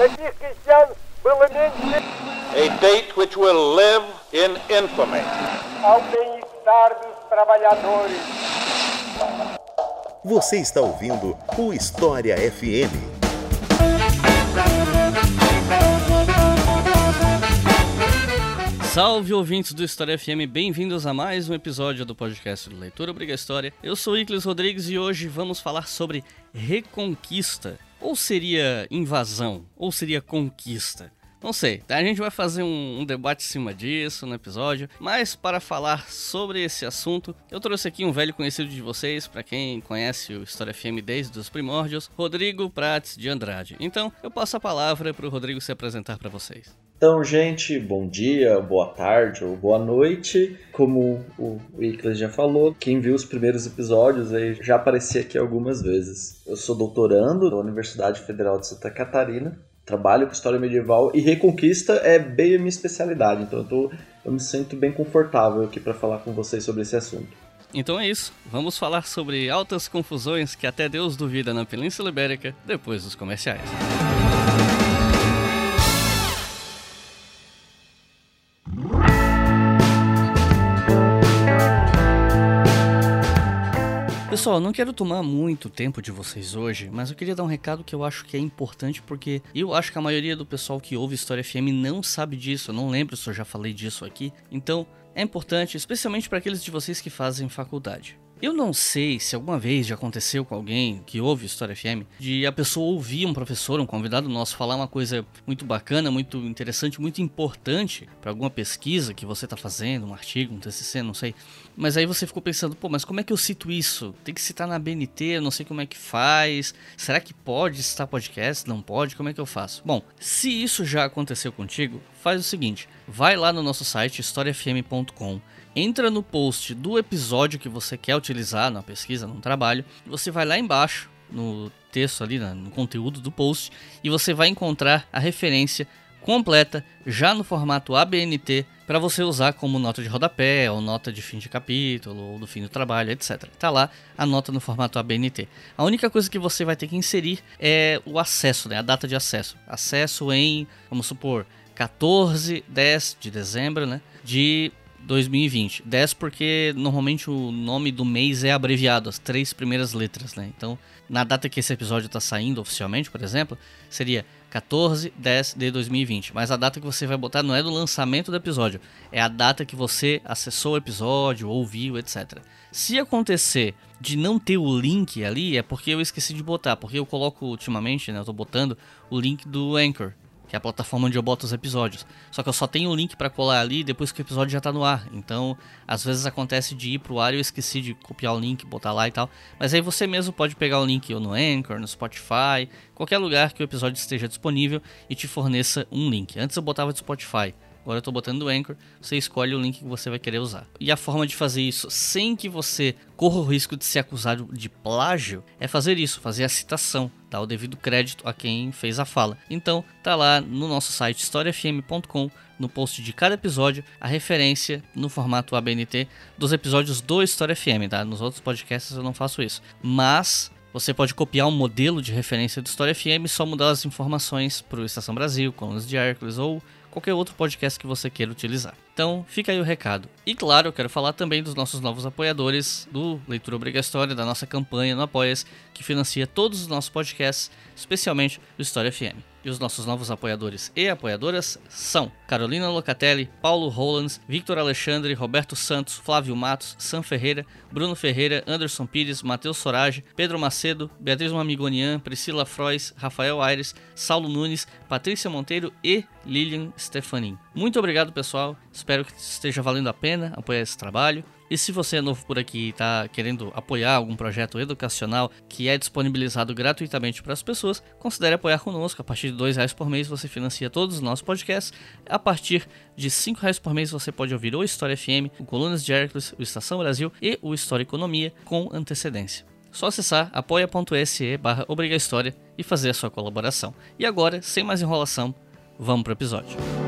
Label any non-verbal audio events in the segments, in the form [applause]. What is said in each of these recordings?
A date which will live in infamy. Ao bem-estar dos trabalhadores. Você está ouvindo o História FM. Salve ouvintes do História FM, bem-vindos a mais um episódio do podcast do Leitura Obriga História. Eu sou Iclis Rodrigues e hoje vamos falar sobre reconquista. Ou seria invasão? Ou seria conquista? Não sei, a gente vai fazer um, um, debate em cima disso no episódio, mas para falar sobre esse assunto, eu trouxe aqui um velho conhecido de vocês, para quem conhece o História FM desde os primórdios, Rodrigo Prates de Andrade. Então, eu passo a palavra para o Rodrigo se apresentar para vocês. Então, gente, bom dia, boa tarde ou boa noite. Como o Iclas já falou, quem viu os primeiros episódios aí já apareci aqui algumas vezes. Eu sou doutorando na Universidade Federal de Santa Catarina, trabalho com história medieval e reconquista é bem a minha especialidade, então eu, tô, eu me sinto bem confortável aqui para falar com vocês sobre esse assunto. Então é isso, vamos falar sobre altas confusões que até Deus duvida na Península Ibérica depois dos comerciais. Pessoal, não quero tomar muito tempo de vocês hoje, mas eu queria dar um recado que eu acho que é importante porque eu acho que a maioria do pessoal que ouve História FM não sabe disso, eu não lembro se eu já falei disso aqui. Então, é importante, especialmente para aqueles de vocês que fazem faculdade. Eu não sei se alguma vez já aconteceu com alguém que ouve História FM de a pessoa ouvir um professor, um convidado nosso, falar uma coisa muito bacana, muito interessante, muito importante para alguma pesquisa que você está fazendo, um artigo, um TCC, não sei. Mas aí você ficou pensando, pô, mas como é que eu cito isso? Tem que citar na BNT, eu não sei como é que faz. Será que pode citar podcast? Não pode? Como é que eu faço? Bom, se isso já aconteceu contigo, faz o seguinte: vai lá no nosso site historiafm.com entra no post do episódio que você quer utilizar na pesquisa, no trabalho, você vai lá embaixo no texto ali, no conteúdo do post, e você vai encontrar a referência completa já no formato ABNT para você usar como nota de rodapé ou nota de fim de capítulo ou do fim do trabalho, etc. Tá lá a nota no formato ABNT. A única coisa que você vai ter que inserir é o acesso, né, a data de acesso. Acesso em, vamos supor, 14 10 de dezembro, né, de 2020. 10 porque normalmente o nome do mês é abreviado, as três primeiras letras, né? Então, na data que esse episódio está saindo oficialmente, por exemplo, seria 14 10 de 2020. Mas a data que você vai botar não é do lançamento do episódio, é a data que você acessou o episódio, ouviu, etc. Se acontecer de não ter o link ali, é porque eu esqueci de botar, porque eu coloco ultimamente, né, eu tô botando o link do Anchor que é a plataforma onde eu boto os episódios. Só que eu só tenho o link para colar ali depois que o episódio já tá no ar. Então, às vezes acontece de ir pro ar e eu esqueci de copiar o link, botar lá e tal. Mas aí você mesmo pode pegar o link ou no Anchor, no Spotify, qualquer lugar que o episódio esteja disponível e te forneça um link. Antes eu botava do Spotify. Agora eu estou botando do Anchor, você escolhe o link que você vai querer usar. E a forma de fazer isso sem que você corra o risco de ser acusado de plágio é fazer isso, fazer a citação, dar o devido crédito a quem fez a fala. Então, tá lá no nosso site historiafm.com, no post de cada episódio, a referência no formato ABNT dos episódios do História FM, tá? Nos outros podcasts eu não faço isso. Mas você pode copiar um modelo de referência do História FM e só mudar as informações para o Estação Brasil, Colunas de Hércules ou qualquer outro podcast que você queira utilizar. Então, fica aí o recado. E claro, eu quero falar também dos nossos novos apoiadores do Leitura Obrigatória, da nossa campanha no Apoias, que financia todos os nossos podcasts, especialmente o História FM. E os nossos novos apoiadores e apoiadoras são Carolina Locatelli, Paulo Rolands, Victor Alexandre, Roberto Santos, Flávio Matos, Sam Ferreira, Bruno Ferreira, Anderson Pires, Matheus Sorage, Pedro Macedo, Beatriz Mamigonian, Priscila Frois, Rafael Aires, Saulo Nunes, Patrícia Monteiro e Lilian Stefanin. Muito obrigado, pessoal. Espero que esteja valendo a pena apoiar esse trabalho. E se você é novo por aqui e está querendo apoiar algum projeto educacional que é disponibilizado gratuitamente para as pessoas, considere apoiar conosco. A partir de R$ reais por mês você financia todos os nossos podcasts. A partir de R$ reais por mês você pode ouvir o História FM, o Colunas de Hércules, o Estação Brasil e o História Economia com antecedência. Só acessar apoia.se barra e fazer a sua colaboração. E agora, sem mais enrolação, vamos para o episódio.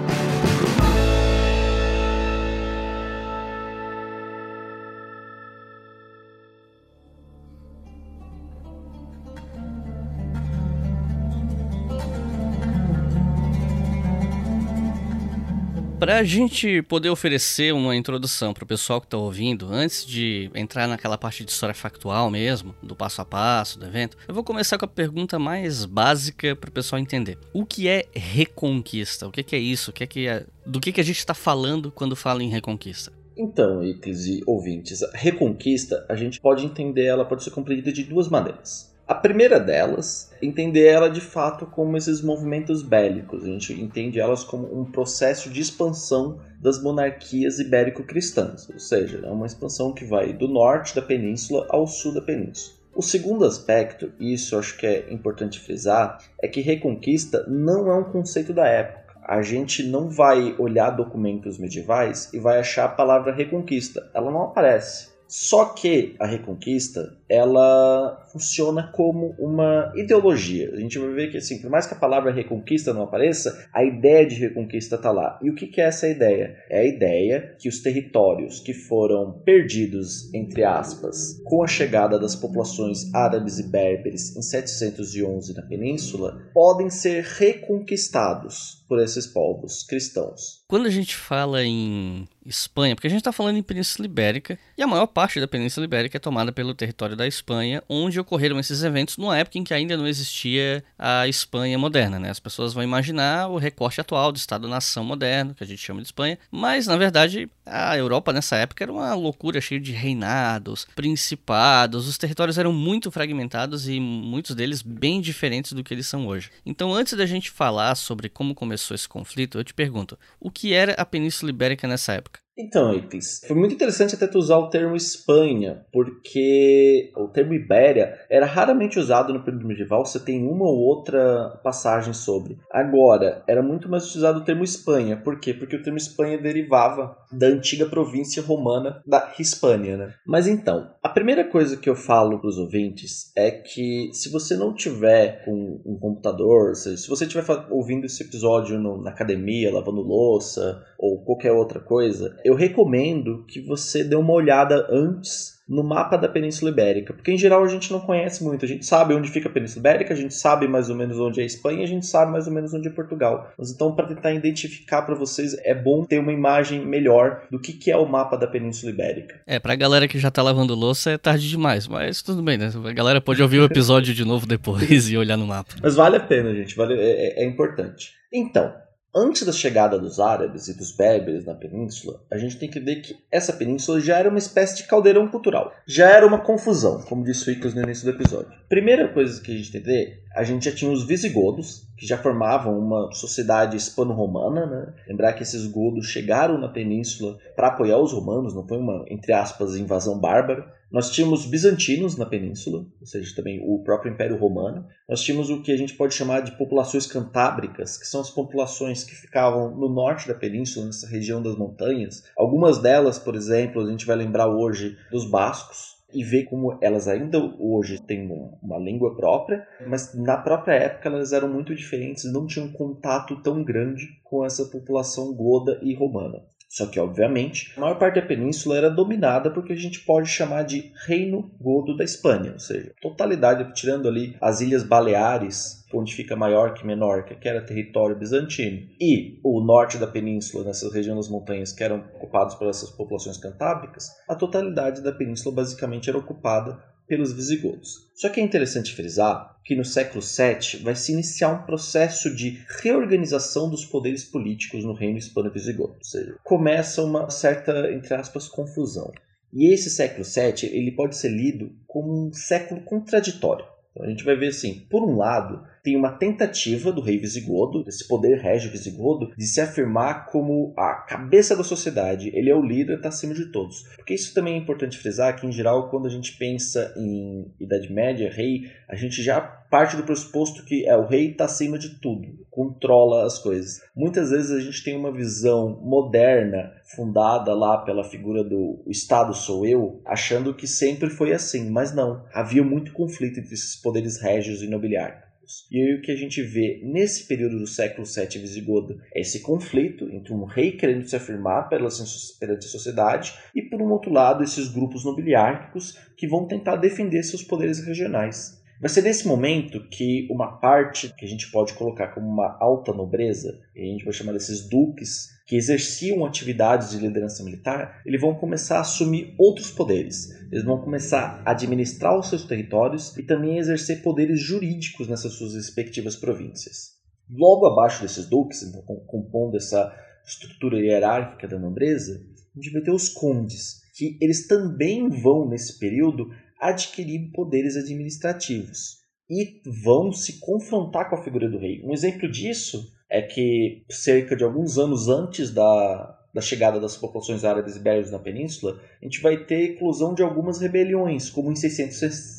Para a gente poder oferecer uma introdução para o pessoal que está ouvindo, antes de entrar naquela parte de história factual mesmo, do passo a passo do evento, eu vou começar com a pergunta mais básica para o pessoal entender. O que é reconquista? O que, que é isso? O que é que é... Do que, que a gente está falando quando fala em reconquista? Então, Iclis e ouvintes, a reconquista, a gente pode entender ela, pode ser compreendida de duas maneiras. A primeira delas, entender ela de fato como esses movimentos bélicos. A gente entende elas como um processo de expansão das monarquias ibérico-cristãs, ou seja, é uma expansão que vai do norte da península ao sul da península. O segundo aspecto, e isso acho que é importante frisar, é que reconquista não é um conceito da época. A gente não vai olhar documentos medievais e vai achar a palavra reconquista. Ela não aparece. Só que a Reconquista, ela funciona como uma ideologia. A gente vai ver que, assim, por mais que a palavra Reconquista não apareça, a ideia de Reconquista está lá. E o que, que é essa ideia? É a ideia que os territórios que foram perdidos, entre aspas, com a chegada das populações árabes e berberes em 711 na península, podem ser reconquistados por esses povos cristãos. Quando a gente fala em Espanha, porque a gente está falando em Península Ibérica, e a maior parte da Península Ibérica é tomada pelo território da Espanha, onde ocorreram esses eventos numa época em que ainda não existia a Espanha moderna. Né? As pessoas vão imaginar o recorte atual do Estado-nação moderno, que a gente chama de Espanha, mas na verdade a Europa nessa época era uma loucura cheia de reinados, principados, os territórios eram muito fragmentados e muitos deles bem diferentes do que eles são hoje. Então, antes da gente falar sobre como começou esse conflito, eu te pergunto: o que era a Península Ibérica nessa época? Então, Iclis, foi muito interessante até tu usar o termo Espanha, porque o termo Ibéria era raramente usado no período medieval, você tem uma ou outra passagem sobre. Agora, era muito mais utilizado o termo Espanha, por quê? Porque o termo Espanha derivava da antiga província romana da Hispânia, né? Mas então, a primeira coisa que eu falo para os ouvintes é que se você não tiver com um computador, se você estiver ouvindo esse episódio no, na academia, lavando louça ou qualquer outra coisa, eu recomendo que você dê uma olhada antes no mapa da Península Ibérica, porque em geral a gente não conhece muito. A gente sabe onde fica a Península Ibérica, a gente sabe mais ou menos onde é a Espanha, a gente sabe mais ou menos onde é Portugal. Mas então, para tentar identificar para vocês, é bom ter uma imagem melhor do que, que é o mapa da Península Ibérica. É, pra galera que já tá lavando louça é tarde demais, mas tudo bem, né? A galera pode ouvir o episódio de novo depois [laughs] e olhar no mapa. Mas vale a pena, gente, vale, é, é importante. Então, Antes da chegada dos árabes e dos berberes na península, a gente tem que ver que essa península já era uma espécie de caldeirão cultural. Já era uma confusão, como disse o Icos no início do episódio. Primeira coisa que a gente tem que ver, a gente já tinha os visigodos, que já formavam uma sociedade hispano-romana. Né? Lembrar que esses godos chegaram na península para apoiar os romanos, não foi uma, entre aspas, invasão bárbara. Nós tínhamos bizantinos na península, ou seja, também o próprio Império Romano. Nós tínhamos o que a gente pode chamar de populações cantábricas, que são as populações que ficavam no norte da península, nessa região das montanhas. Algumas delas, por exemplo, a gente vai lembrar hoje dos bascos, e ver como elas ainda hoje têm uma língua própria, mas na própria época elas eram muito diferentes, não tinham contato tão grande com essa população goda e romana. Só que, obviamente, a maior parte da península era dominada por que a gente pode chamar de Reino Godo da Espanha, ou seja, totalidade, tirando ali as Ilhas Baleares, onde fica Maiorca e Menorca, que era território bizantino, e o norte da península, nessa região das montanhas, que eram ocupados por essas populações cantábricas, a totalidade da península basicamente era ocupada pelos visigodos. Só que é interessante frisar que no século VII vai se iniciar um processo de reorganização dos poderes políticos no reino hispano-visigodo, ou seja, começa uma certa, entre aspas, confusão. E esse século VII ele pode ser lido como um século contraditório. Então a gente vai ver assim, por um lado, tem uma tentativa do rei visigodo, desse poder régio visigodo, de se afirmar como a cabeça da sociedade. Ele é o líder, está acima de todos. Porque isso também é importante frisar que, em geral, quando a gente pensa em Idade Média, rei, a gente já parte do pressuposto que é o rei está acima de tudo, controla as coisas. Muitas vezes a gente tem uma visão moderna, fundada lá pela figura do Estado sou eu, achando que sempre foi assim, mas não. Havia muito conflito entre esses poderes régios e nobiliários. E aí o que a gente vê nesse período do século VII visigodo é esse conflito entre um rei querendo se afirmar perante a sociedade e, por um outro lado, esses grupos nobiliárquicos que vão tentar defender seus poderes regionais. Vai ser nesse momento que uma parte que a gente pode colocar como uma alta nobreza, e a gente vai chamar desses duques, que exerciam atividades de liderança militar, eles vão começar a assumir outros poderes. Eles vão começar a administrar os seus territórios e também exercer poderes jurídicos nessas suas respectivas províncias. Logo abaixo desses duques, então, compondo essa estrutura hierárquica da nobreza, a gente vai ter os condes, que eles também vão, nesse período, adquirir poderes administrativos e vão se confrontar com a figura do rei. Um exemplo disso é que cerca de alguns anos antes da, da chegada das populações árabes ibéricas na península, a gente vai ter eclosão de algumas rebeliões, como em 600,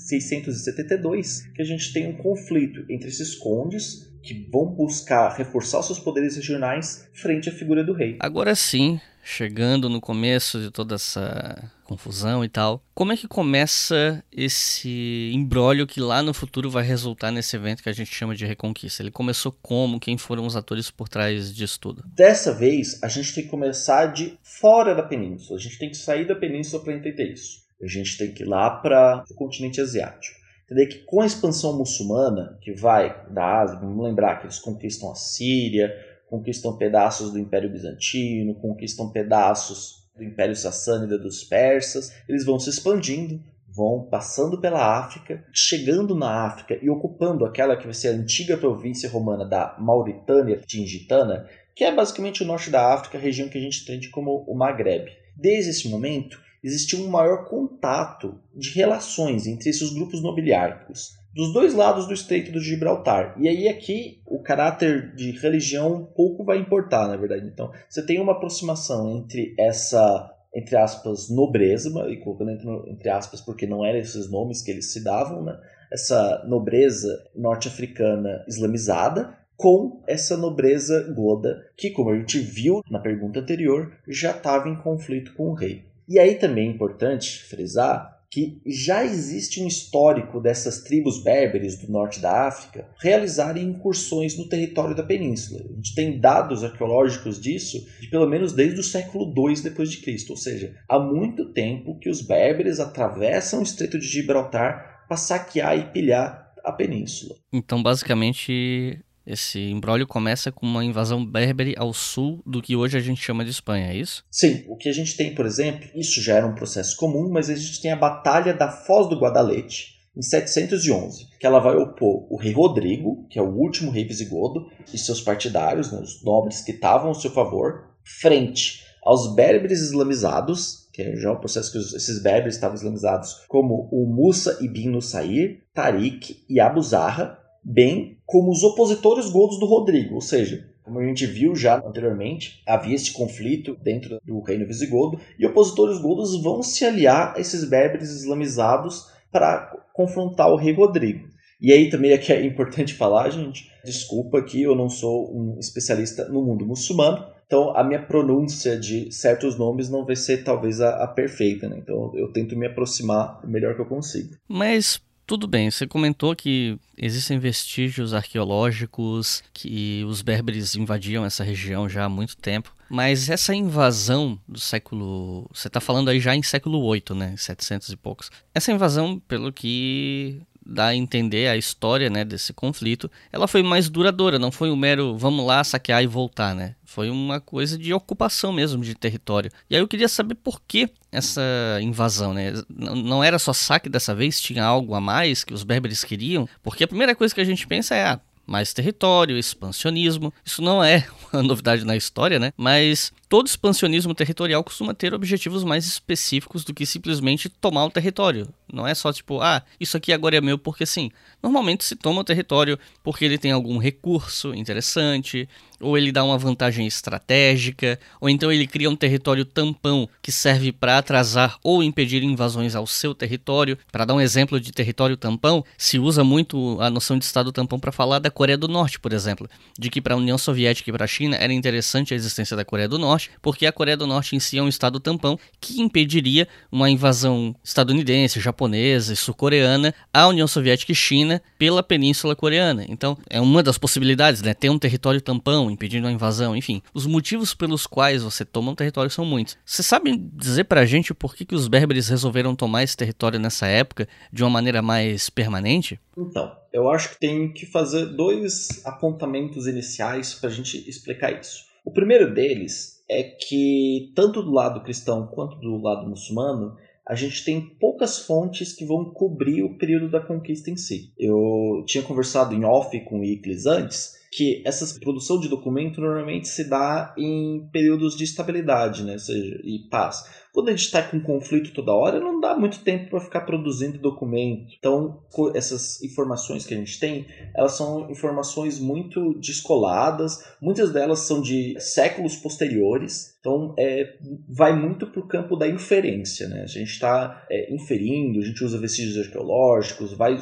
672, que a gente tem um conflito entre esses condes que vão buscar reforçar seus poderes regionais frente à figura do rei. Agora sim, chegando no começo de toda essa confusão e tal, como é que começa esse embrólio que lá no futuro vai resultar nesse evento que a gente chama de Reconquista? Ele começou como? Quem foram os atores por trás disso tudo? Dessa vez, a gente tem que começar de fora da península. A gente tem que sair da península para entender isso. A gente tem que ir lá para o continente asiático. Entender que com a expansão muçulmana, que vai da Ásia, vamos lembrar que eles conquistam a Síria, conquistam pedaços do Império Bizantino, conquistam pedaços do Império Sassânida dos persas, eles vão se expandindo, vão passando pela África, chegando na África e ocupando aquela que vai ser a antiga província romana da Mauritânia Tingitana, que é basicamente o norte da África, região que a gente entende como o Maghreb. Desde esse momento, existiu um maior contato de relações entre esses grupos nobiliárquicos dos dois lados do Estreito do Gibraltar. E aí aqui o caráter de religião pouco vai importar, na verdade. Então, você tem uma aproximação entre essa entre aspas nobreza, e colocando entre, entre aspas porque não eram esses nomes que eles se davam, né? Essa nobreza norte-africana islamizada com essa nobreza goda, que como a gente viu na pergunta anterior, já estava em conflito com o rei. E aí também é importante frisar que já existe um histórico dessas tribos berberes do norte da África realizarem incursões no território da península. A gente tem dados arqueológicos disso de pelo menos desde o século II depois de Cristo, ou seja, há muito tempo que os berberes atravessam o Estreito de Gibraltar para saquear e pilhar a península. Então, basicamente, esse embrólio começa com uma invasão berbere ao sul do que hoje a gente chama de Espanha, é isso? Sim. O que a gente tem, por exemplo, isso já era um processo comum, mas a gente tem a Batalha da Foz do Guadalete, em 711, que ela vai opor o rei Rodrigo, que é o último rei visigodo, e seus partidários, né, os nobres que estavam ao seu favor, frente aos berberes islamizados, que é já um processo que esses berberes estavam islamizados, como o Musa ibn Nusair, Tariq e Abu Zarra, bem como os opositores godos do Rodrigo, ou seja, como a gente viu já anteriormente, havia este conflito dentro do reino visigodo e opositores godos vão se aliar a esses berberes islamizados para confrontar o rei Rodrigo. E aí também é que é importante falar, gente, desculpa que eu não sou um especialista no mundo muçulmano, então a minha pronúncia de certos nomes não vai ser talvez a, a perfeita, né? Então eu tento me aproximar o melhor que eu consigo. Mas tudo bem, você comentou que existem vestígios arqueológicos que os berberes invadiam essa região já há muito tempo. Mas essa invasão do século. Você está falando aí já em século 8, né? 700 e poucos. Essa invasão, pelo que dá a entender a história né, desse conflito, ela foi mais duradoura, não foi um mero vamos lá saquear e voltar, né? Foi uma coisa de ocupação mesmo de território. E aí eu queria saber por que essa invasão, né? Não era só saque dessa vez, tinha algo a mais que os berberes queriam? Porque a primeira coisa que a gente pensa é, ah, mais território, expansionismo. Isso não é [laughs] uma novidade na história, né? Mas todo expansionismo territorial costuma ter objetivos mais específicos do que simplesmente tomar o território. Não é só tipo, ah, isso aqui agora é meu porque sim. Normalmente se toma o território porque ele tem algum recurso interessante, ou ele dá uma vantagem estratégica, ou então ele cria um território tampão que serve para atrasar ou impedir invasões ao seu território. Para dar um exemplo de território tampão, se usa muito a noção de estado tampão para falar da Coreia do Norte, por exemplo, de que para a União Soviética e para a China era interessante a existência da Coreia do Norte, porque a Coreia do Norte em si é um estado tampão que impediria uma invasão estadunidense, japonesa e sul-coreana à União Soviética e China pela Península Coreana. Então, é uma das possibilidades, né, ter um território tampão impedindo a invasão, enfim. Os motivos pelos quais você toma um território são muitos. Você sabe dizer pra gente por que, que os berberes resolveram tomar esse território nessa época de uma maneira mais permanente? Então, eu acho que tem que fazer dois apontamentos iniciais para a gente explicar isso. O primeiro deles é que, tanto do lado cristão quanto do lado muçulmano, a gente tem poucas fontes que vão cobrir o período da conquista em si. Eu tinha conversado em off com o Iclis antes que essa produção de documento normalmente se dá em períodos de estabilidade, né? Ou seja, e paz. Quando a gente está com conflito toda hora, não dá muito tempo para ficar produzindo documento. Então, essas informações que a gente tem, elas são informações muito descoladas, muitas delas são de séculos posteriores. Então, é, vai muito para o campo da inferência, né? A gente está é, inferindo, a gente usa vestígios arqueológicos, vai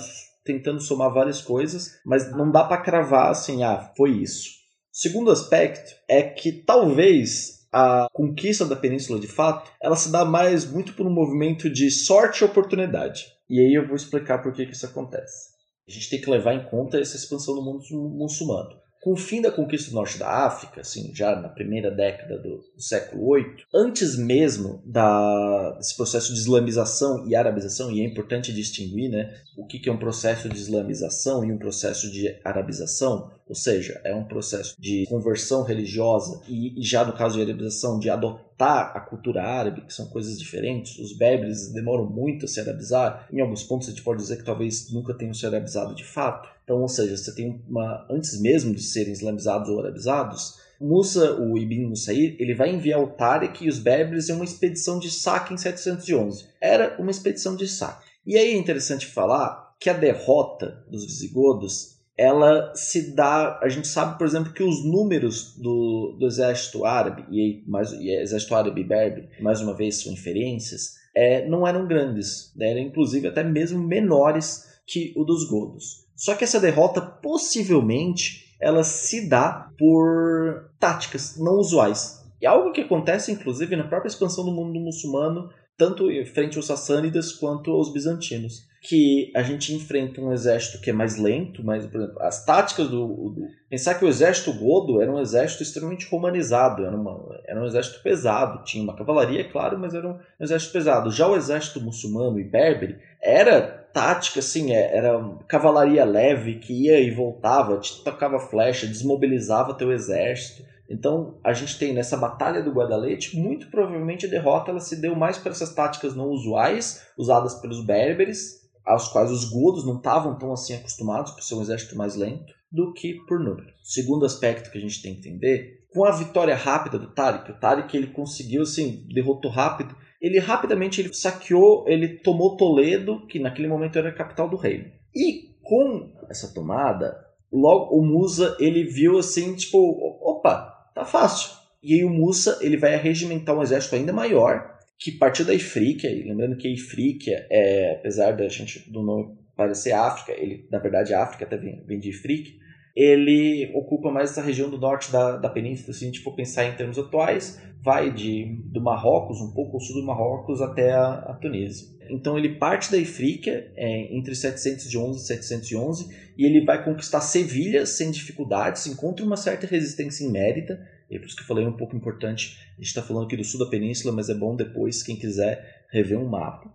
tentando somar várias coisas, mas não dá para cravar assim, ah, foi isso. Segundo aspecto é que talvez a conquista da península de fato, ela se dá mais muito por um movimento de sorte e oportunidade. E aí eu vou explicar por que, que isso acontece. A gente tem que levar em conta essa expansão do mundo muçulmano. Com o fim da conquista do norte da África, assim, já na primeira década do, do século VIII, antes mesmo da, desse processo de islamização e arabização, e é importante distinguir né, o que, que é um processo de islamização e um processo de arabização, ou seja, é um processo de conversão religiosa e, e já no caso de arabização, de adotar a cultura árabe, que são coisas diferentes. Os berberes demoram muito a se arabizar. Em alguns pontos a gente pode dizer que talvez nunca tenham se arabizado de fato. Então, ou seja, você tem uma antes mesmo de serem islamizados ou arabizados, Musa, o Ibn Musair, ele vai enviar o Tariq e os berberes em uma expedição de saque em 711. Era uma expedição de saque. E aí é interessante falar que a derrota dos visigodos ela se dá. A gente sabe, por exemplo, que os números do, do exército árabe, e, mais, e exército árabe e berbe, mais uma vez são inferências, é, não eram grandes, né? eram inclusive até mesmo menores que o dos godos. Só que essa derrota possivelmente ela se dá por táticas não usuais. E algo que acontece, inclusive, na própria expansão do mundo muçulmano, tanto frente aos sassânidas quanto aos bizantinos que a gente enfrenta um exército que é mais lento, mas, por exemplo, as táticas do, do, Pensar que o exército godo era um exército extremamente romanizado, era, uma, era um exército pesado, tinha uma cavalaria, claro, mas era um, exército pesado. Já o exército muçulmano e berbere era tática, assim, é, era cavalaria leve que ia e voltava, te tocava flecha, desmobilizava teu exército. Então, a gente tem nessa batalha do Guadalete, muito provavelmente a derrota ela se deu mais por essas táticas não usuais usadas pelos berberes aos quais os godos não estavam tão assim acostumados por ser um exército mais lento do que por número. Segundo aspecto que a gente tem que entender, com a vitória rápida do Tariq, o Tariq ele conseguiu assim, derrotou rápido, ele rapidamente ele saqueou, ele tomou Toledo, que naquele momento era a capital do reino. E com essa tomada, logo o Musa ele viu assim, tipo, opa, tá fácil. E aí o Musa ele vai arregimentar um exército ainda maior que partiu da Ifríquia, e lembrando que a Ifríquia, é, apesar da gente do nome parecer África, ele na verdade África até vem, vem de Ifríquia, ele ocupa mais essa região do norte da, da península, se a gente for pensar em termos atuais, vai de, do Marrocos, um pouco ao sul do Marrocos, até a, a Tunísia. Então ele parte da Ifríquia é, entre 711 e 711 e ele vai conquistar Sevilha sem dificuldades, encontra uma certa resistência inédita, e é por isso que eu falei um pouco importante. A gente está falando aqui do sul da península, mas é bom depois, quem quiser, rever um mapa.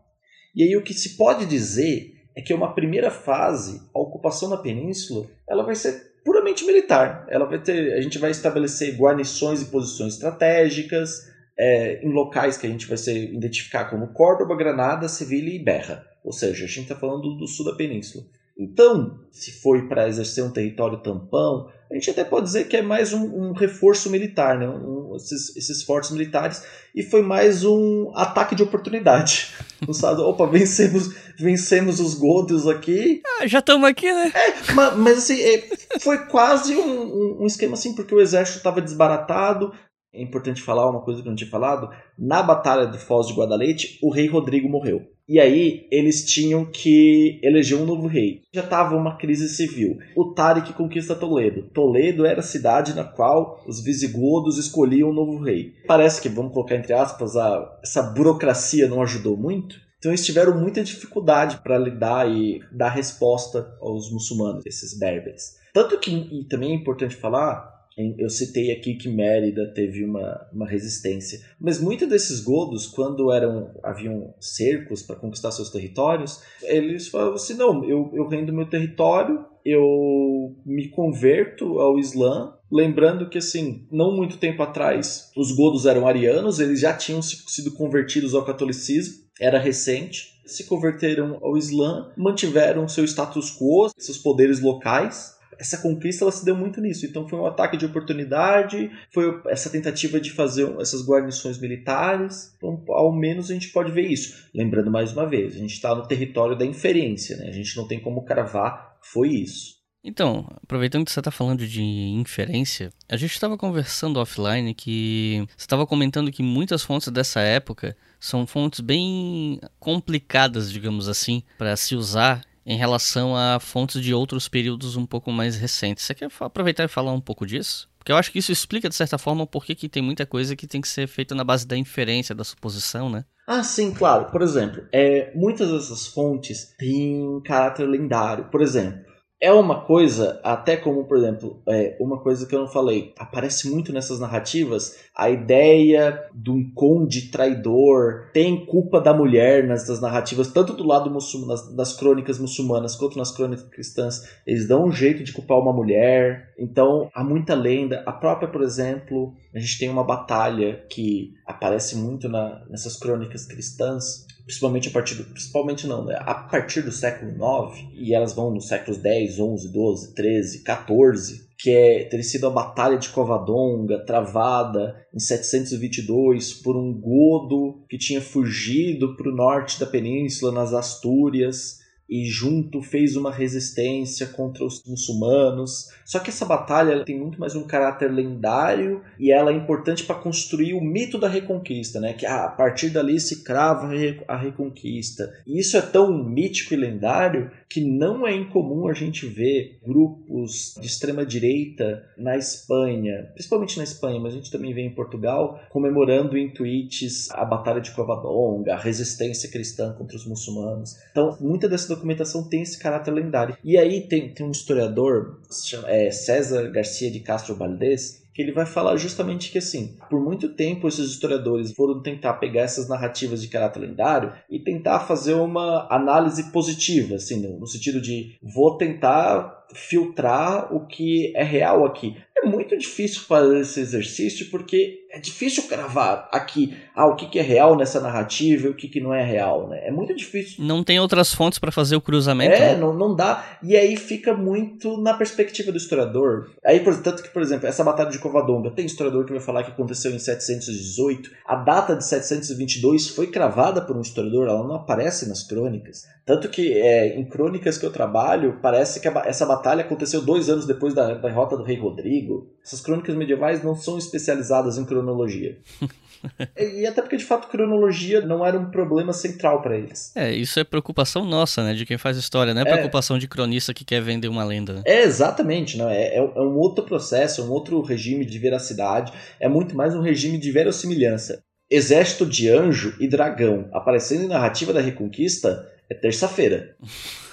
E aí o que se pode dizer é que uma primeira fase, a ocupação da península, ela vai ser puramente militar. Ela vai ter, a gente vai estabelecer guarnições e posições estratégicas é, em locais que a gente vai ser, identificar como Córdoba, Granada, Sevilha e Berra. Ou seja, a gente está falando do sul da península. Então, se foi para exercer um território tampão, a gente até pode dizer que é mais um, um reforço militar, né? Um, esses, esses fortes militares, e foi mais um ataque de oportunidade. [laughs] No opa, vencemos, vencemos os Godos aqui. Ah, já estamos aqui, né? É, mas, mas assim, é, foi quase um, um, esquema assim, porque o exército estava desbaratado, é importante falar uma coisa que eu não tinha falado. Na Batalha de Foz de Guadalete, o rei Rodrigo morreu. E aí eles tinham que eleger um novo rei. Já estava uma crise civil. O Tariq conquista Toledo. Toledo era a cidade na qual os visigodos escolhiam um novo rei. Parece que, vamos colocar entre aspas, a, essa burocracia não ajudou muito. Então eles tiveram muita dificuldade para lidar e dar resposta aos muçulmanos, esses berberes. Tanto que, e também é importante falar, eu citei aqui que Mérida teve uma, uma resistência, mas muitos desses godos, quando eram haviam cercos para conquistar seus territórios, eles falavam assim: não, eu, eu rendo meu território, eu me converto ao Islã, lembrando que assim, não muito tempo atrás, os godos eram arianos, eles já tinham sido convertidos ao catolicismo, era recente, se converteram ao Islã, mantiveram seu status quo, seus poderes locais, essa conquista ela se deu muito nisso. Então foi um ataque de oportunidade, foi essa tentativa de fazer essas guarnições militares. Então, ao menos a gente pode ver isso. Lembrando mais uma vez, a gente está no território da inferência, né? A gente não tem como cravar foi isso. Então, aproveitando que você está falando de inferência, a gente estava conversando offline que você estava comentando que muitas fontes dessa época são fontes bem complicadas, digamos assim, para se usar em relação a fontes de outros períodos um pouco mais recentes. Você quer aproveitar e falar um pouco disso? Porque eu acho que isso explica, de certa forma, por que tem muita coisa que tem que ser feita na base da inferência, da suposição, né? Ah, sim, claro. Por exemplo, é, muitas dessas fontes têm caráter lendário. Por exemplo, é uma coisa, até como, por exemplo, é, uma coisa que eu não falei, aparece muito nessas narrativas a ideia de um conde traidor, tem culpa da mulher nessas narrativas, tanto do lado das, das crônicas muçulmanas quanto nas crônicas cristãs, eles dão um jeito de culpar uma mulher, então há muita lenda. A própria, por exemplo, a gente tem uma batalha que aparece muito na, nessas crônicas cristãs, principalmente a partir do, principalmente não, né? a partir do século IX, e elas vão nos séculos 10, 11, 12, 13, 14, que é ter sido a Batalha de Covadonga, travada em 722 por um godo que tinha fugido para o norte da península, nas Astúrias, e junto fez uma resistência contra os muçulmanos. Só que essa batalha tem muito mais um caráter lendário e ela é importante para construir o mito da reconquista, né? Que ah, a partir dali se crava a reconquista. E isso é tão mítico e lendário que não é incomum a gente ver grupos de extrema direita na Espanha, principalmente na Espanha, mas a gente também vê em Portugal, comemorando em tweets a batalha de Covadonga, a resistência cristã contra os muçulmanos. Então, muita dessa documentação tem esse caráter lendário. E aí tem, tem um historiador, é, César Garcia de Castro Valdés, que ele vai falar justamente que assim, por muito tempo esses historiadores foram tentar pegar essas narrativas de caráter lendário e tentar fazer uma análise positiva, assim, no, no sentido de vou tentar filtrar o que é real aqui. É muito difícil fazer esse exercício porque é difícil cravar aqui ah, o que, que é real nessa narrativa e o que, que não é real, né? É muito difícil. Não tem outras fontes para fazer o cruzamento. É, né? não, não dá. E aí fica muito na perspectiva do historiador. Aí, por, tanto que, por exemplo, essa batalha de Covadonga, tem historiador que vai falar que aconteceu em 718. A data de 722 foi cravada por um historiador, ela não aparece nas crônicas. Tanto que é, em crônicas que eu trabalho, parece que a, essa batalha aconteceu dois anos depois da, da derrota do rei Rodrigo. Essas crônicas medievais não são especializadas em cronologia. [laughs] e até porque, de fato, cronologia não era um problema central para eles. É, isso é preocupação nossa, né? De quem faz história, não é, é preocupação de cronista que quer vender uma lenda. Né? É, exatamente. Não, é, é, é um outro processo, é um outro regime de veracidade, é muito mais um regime de verossimilhança. Exército de anjo e dragão aparecendo em narrativa da Reconquista é terça-feira.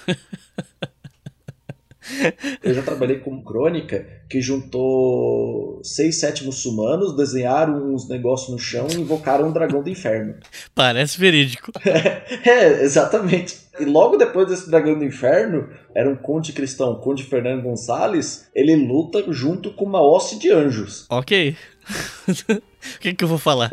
[laughs] [laughs] Eu já trabalhei com crônica que juntou seis, sete muçulmanos, desenharam uns negócios no chão e invocaram um dragão do inferno. Parece verídico. [laughs] é, exatamente. E logo depois desse dragão do inferno, era um conde cristão, conde Fernando Gonçalves, ele luta junto com uma hoste de anjos. Ok. [laughs] o que, que eu vou falar?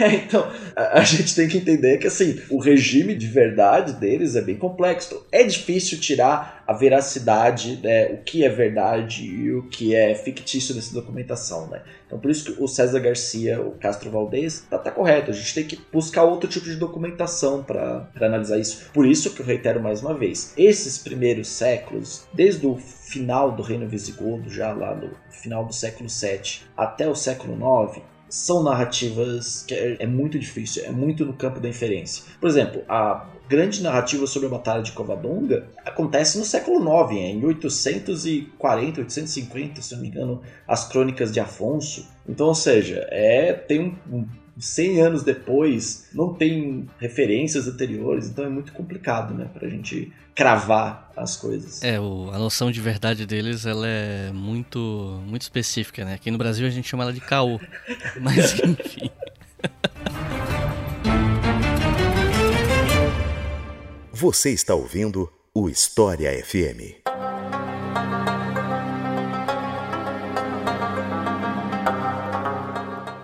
É, então, a, a, gente tem que entender que assim, o regime de verdade deles é bem complexo. É difícil tirar a veracidade, né, o que é verdade e o que é fictício dessa documentação, né? Então por isso que o César Garcia, o Castro Valdez, tá, tá correto. A gente tem que buscar outro tipo de documentação para analisar isso. Por isso que eu reitero mais uma vez, esses primeiros séculos, desde o final do Reino Visigodo, já lá no final do século VII até o século IX, são narrativas que é, é, muito difícil, é muito no campo da inferência. Por exemplo, a grande narrativa sobre a Batalha de Covadonga acontece no século IX, em 840, 850, se não me engano, as crônicas de Afonso. Então, ou seja, é, tem um, um 100 anos depois, não tem referências anteriores, então é muito complicado, né, pra gente cravar as coisas. É, o, a noção de verdade deles, ela é muito, muito específica, né? Aqui no Brasil a gente chama ela de caô, [laughs] mas enfim. Você está ouvindo o História FM.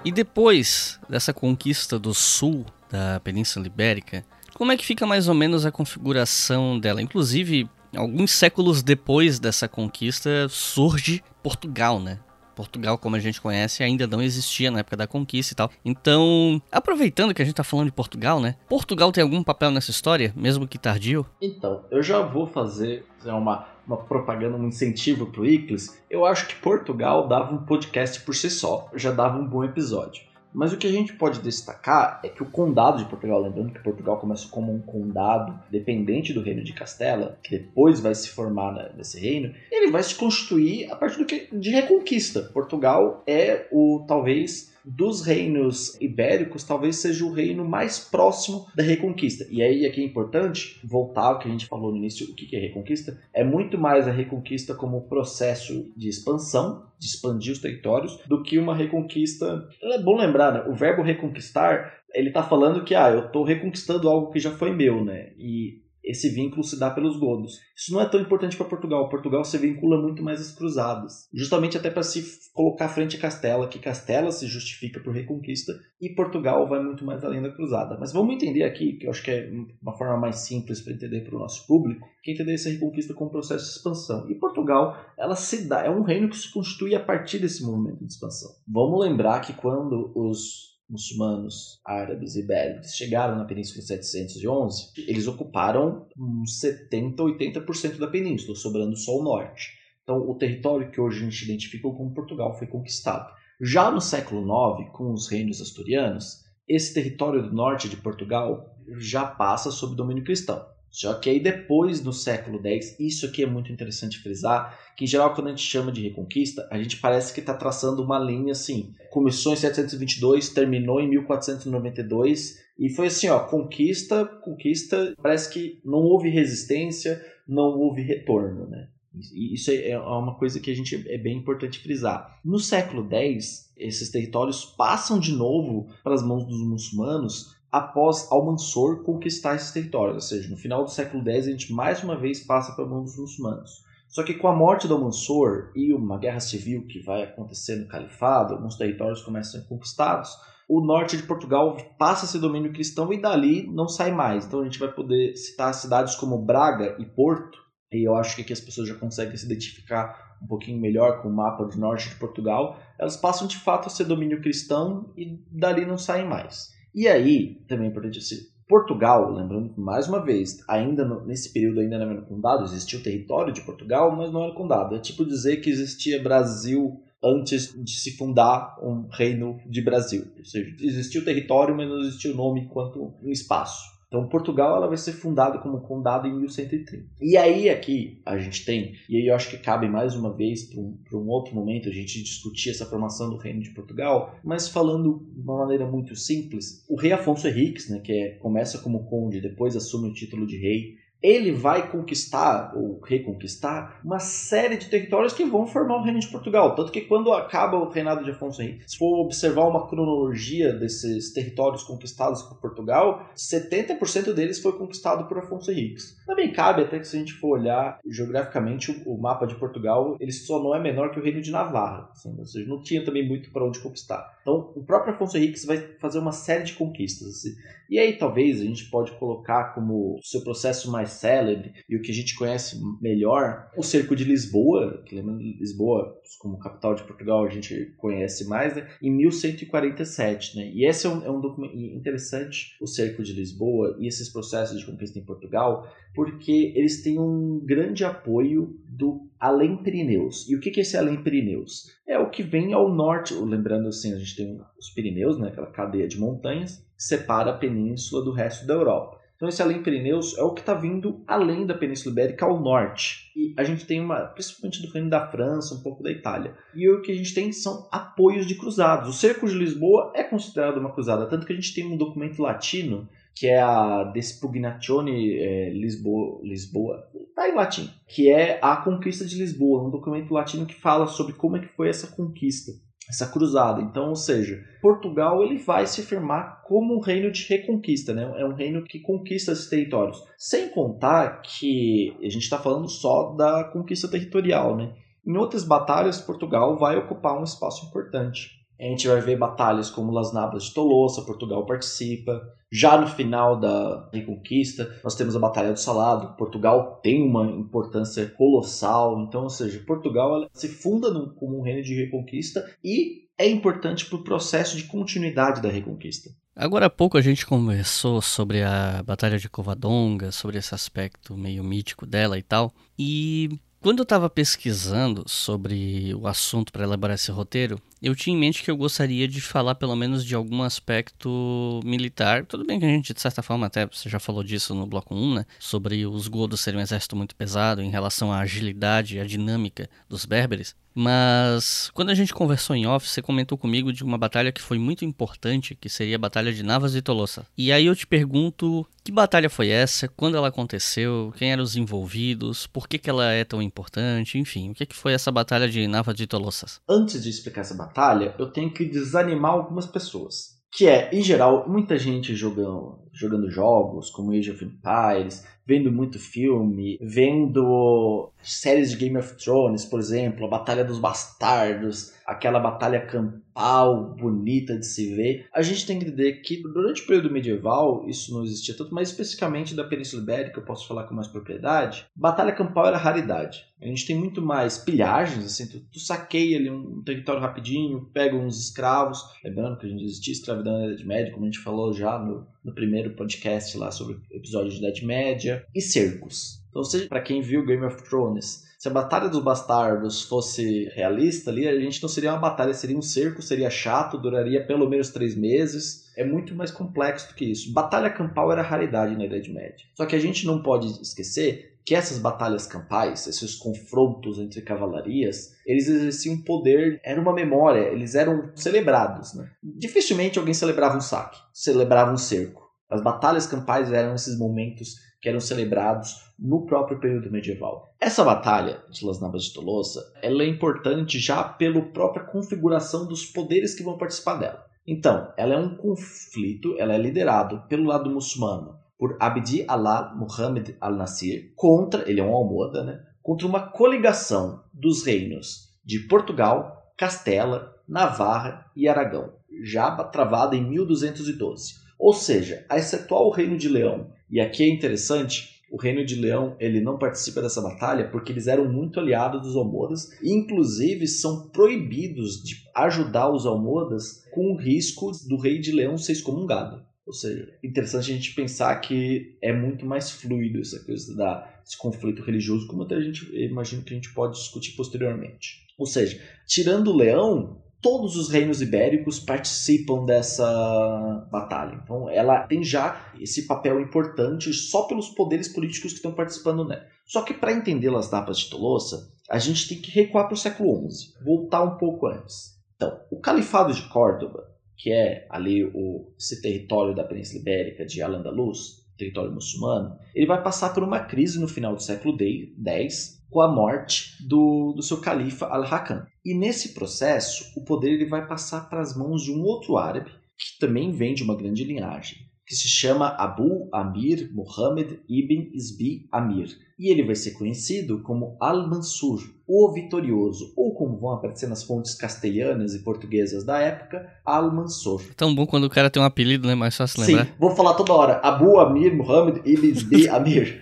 E depois dessa conquista do sul da Península Ibérica, como é que fica mais ou menos a configuração dela? Inclusive, alguns séculos depois dessa conquista, surge Portugal, né? Portugal, como a gente conhece, ainda não existia na época da conquista e tal. Então, aproveitando que a gente tá falando de Portugal, né? Portugal tem algum papel nessa história, mesmo que tardio? Então, eu já vou fazer uma, uma propaganda, um incentivo pro Iclis. Eu acho que Portugal dava um podcast por si só, já dava um bom episódio. Mas o que a gente pode destacar é que o condado de Portugal, lembrando que Portugal começa como um condado dependente do reino de Castela, que depois vai se formar nesse reino, ele vai se constituir a partir do que, de reconquista. Portugal é o talvez dos reinos ibéricos, talvez seja o reino mais próximo da reconquista. E aí aqui é importante voltar ao que a gente falou no início, o que é reconquista? É muito mais a reconquista como processo de expansão, de expandir os territórios, do que uma reconquista. É bom lembrar, né? O verbo reconquistar, ele está falando que ah, eu estou reconquistando algo que já foi meu, né? E esse vínculo se dá pelos godos. Isso não é tão importante para Portugal. Portugal se vincula muito mais às cruzadas, justamente até para se colocar frente a Castela, que Castela se justifica por reconquista e Portugal vai muito mais além da cruzada. Mas vamos entender aqui, que eu acho que é uma forma mais simples para entender para o nosso público, que é entender essa reconquista como um processo de expansão. E Portugal, ela se dá, é um reino que se constitui a partir desse movimento de expansão. Vamos lembrar que quando os muçulmanos árabes e ibéricos chegaram na península em 711, eles ocuparam uns 70, 80% da península, sobrando só o norte. Então, o território que hoje a gente identifica como Portugal foi conquistado. Já no século IX, com os reinos asturianos, esse território do norte de Portugal já passa sob domínio cristão. Só que aí depois do século X, isso aqui é muito interessante frisar, que em geral quando a gente chama de reconquista, a gente parece que está traçando uma linha assim, começou em 722, terminou em 1492, e foi assim, ó, conquista, conquista, parece que não houve resistência, não houve retorno, né? Isso é, é uma coisa que a gente é bem importante frisar. No século X, esses territórios passam de novo para as mãos dos muçulmanos após Al-Mansur conquistar esses territórios, ou seja, no final do século X a gente mais uma vez passa para a mão dos muçulmanos. Só que com a morte do Al-Mansur e uma guerra civil que vai acontecer no califado, alguns territórios começam a ser conquistados, o norte de Portugal passa a ser domínio cristão e dali não sai mais. Então a gente vai poder citar cidades como Braga e Porto, e eu acho que aqui as pessoas já conseguem se identificar um pouquinho melhor com o mapa do norte de Portugal, elas passam de fato a ser domínio cristão e dali não saem mais. E aí, também é importante assim, Portugal, lembrando mais uma vez, ainda no, nesse período ainda não era condado, existia o território de Portugal, mas não era condado. É tipo dizer que existia Brasil antes de se fundar um reino de Brasil. Ou seja, existia o território, mas não existia o nome enquanto um espaço. Então, Portugal ela vai ser fundada como condado em 1130. E aí aqui a gente tem, e aí eu acho que cabe mais uma vez para um, um, outro momento a gente discutir essa formação do reino de Portugal, mas falando de uma maneira muito simples, o rei Afonso Henriques, né, que é, começa como conde, depois assume o título de rei, ele vai conquistar ou reconquistar uma série de territórios que vão formar o Reino de Portugal. Tanto que quando acaba o reinado de Afonso Henrique, se for observar uma cronologia desses territórios conquistados por Portugal, 70% deles foi conquistado por Afonso Henrique. Também cabe até que se a gente for olhar geograficamente o, mapa de Portugal, ele só não é menor que o Reino de Navarra, assim, ou seja, não tinha também muito para onde conquistar. Então, o próprio Afonso Henriques vai fazer uma série de conquistas. Assim. E aí, talvez, a gente pode colocar como seu processo mais célebre e o que a gente conhece melhor, o Cerco de Lisboa, que lembra Lisboa como capital de Portugal, a gente conhece mais, né? em 1147. Né? E esse é um, é um documento interessante, o Cerco de Lisboa e esses processos de conquista em Portugal, porque eles têm um grande apoio do Além Pirineus. E o que é esse Além Pirineus? É o que vem ao norte, lembrando assim, a gente tem os Pirineus, né, aquela cadeia de montanhas, que separa a península do resto da Europa. Então esse além Pirineus é o que está vindo além da Península Ibérica ao norte. E a gente tem uma, principalmente do reino da França, um pouco da Itália. E o que a gente tem são apoios de cruzados. O cerco de Lisboa é considerado uma cruzada, tanto que a gente tem um documento latino que é a Despugnatione é, Lisboa, Lisboa, tá em latim, que é a conquista de Lisboa, um documento latino que fala sobre como é que foi essa conquista, essa cruzada. Então, ou seja, Portugal ele vai se afirmar como um reino de reconquista, né? É um reino que conquista esses territórios. Sem contar que a gente está falando só da conquista territorial, né? Em outras batalhas, Portugal vai ocupar um espaço importante. A gente vai ver batalhas como Las Nabas de Tolosa, Portugal participa. Já no final da Reconquista, nós temos a Batalha do Salado. Portugal tem uma importância colossal. Então, ou seja, Portugal se funda como um reino de reconquista e é importante para o processo de continuidade da Reconquista. Agora há pouco a gente conversou sobre a Batalha de Covadonga, sobre esse aspecto meio mítico dela e tal. E quando eu estava pesquisando sobre o assunto para elaborar esse roteiro, eu tinha em mente que eu gostaria de falar pelo menos de algum aspecto militar. Tudo bem que a gente, de certa forma, até você já falou disso no bloco 1, né? Sobre os godos serem um exército muito pesado em relação à agilidade e à dinâmica dos berberes. Mas quando a gente conversou em off, você comentou comigo de uma batalha que foi muito importante, que seria a Batalha de Navas e Tolosa. E aí eu te pergunto, que batalha foi essa? Quando ela aconteceu? Quem eram os envolvidos? Por que, que ela é tão importante? Enfim, o que, que foi essa Batalha de Navas e Tolosa? Antes de explicar essa batalha, eu tenho que desanimar algumas pessoas. Que é, em geral, muita gente jogando, jogando jogos como Age of Empires, vendo muito filme, vendo séries de Game of Thrones, por exemplo, a Batalha dos Bastardos, aquela batalha campal bonita de se ver. A gente tem que entender que durante o período medieval isso não existia tanto, mas especificamente da Península Ibérica, eu posso falar com mais propriedade, batalha campal era raridade. A gente tem muito mais pilhagens, assim, tu, tu saqueia ali um território rapidinho, pega uns escravos, lembrando que a gente existia escravidão na Idade Média, como a gente falou já no, no primeiro podcast lá sobre episódios de Idade Média, e cercos. Então, seja para quem viu Game of Thrones, se a Batalha dos Bastardos fosse realista ali, a gente não seria uma batalha, seria um cerco, seria chato, duraria pelo menos três meses. É muito mais complexo do que isso. Batalha campal era raridade na Idade Média. Só que a gente não pode esquecer que essas batalhas campais, esses confrontos entre cavalarias, eles exerciam poder, era uma memória, eles eram celebrados. Né? Dificilmente alguém celebrava um saque, celebrava um cerco. As batalhas campais eram esses momentos que eram celebrados no próprio período medieval. Essa batalha de Las Navas de Tolosa ela é importante já pela própria configuração dos poderes que vão participar dela. Então, ela é um conflito, ela é liderado pelo lado muçulmano por Abdi Allah Muhammad al-Nasir contra, ele é um almohada, né? Contra uma coligação dos reinos de Portugal, Castela, Navarra e Aragão, já travada em 1212. Ou seja, a excetuar o reino de Leão e aqui é interessante, o Reino de Leão ele não participa dessa batalha porque eles eram muito aliados dos almohadas e inclusive são proibidos de ajudar os almohadas com o risco do rei de Leão ser excomungado. Ou seja, interessante a gente pensar que é muito mais fluido essa coisa da esse conflito religioso, como até a gente imagino que a gente pode discutir posteriormente. Ou seja, tirando o leão, todos os reinos ibéricos participam dessa batalha. Então, ela tem já esse papel importante só pelos poderes políticos que estão participando nela. Só que para entender as datas de Tolosa, a gente tem que recuar para o século XI, voltar um pouco antes. Então, o Califado de Córdoba, que é ali o, esse território da Península Ibérica de Al-Andalus, território muçulmano, ele vai passar por uma crise no final do século X, com a morte do, do seu califa Al-Hakam. E nesse processo, o poder ele vai passar para as mãos de um outro árabe, que também vem de uma grande linhagem, que se chama Abu Amir Muhammad ibn Isbi Amir. E ele vai ser conhecido como Al-Mansur, o Vitorioso, ou como vão aparecer nas fontes castelhanas e portuguesas da época, Al-Mansur. É tão bom quando o cara tem um apelido, né? Mais fácil lembrar. Sim, vou falar toda hora. Abu Amir Muhammad ibn [laughs] Amir.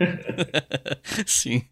[laughs] Sim.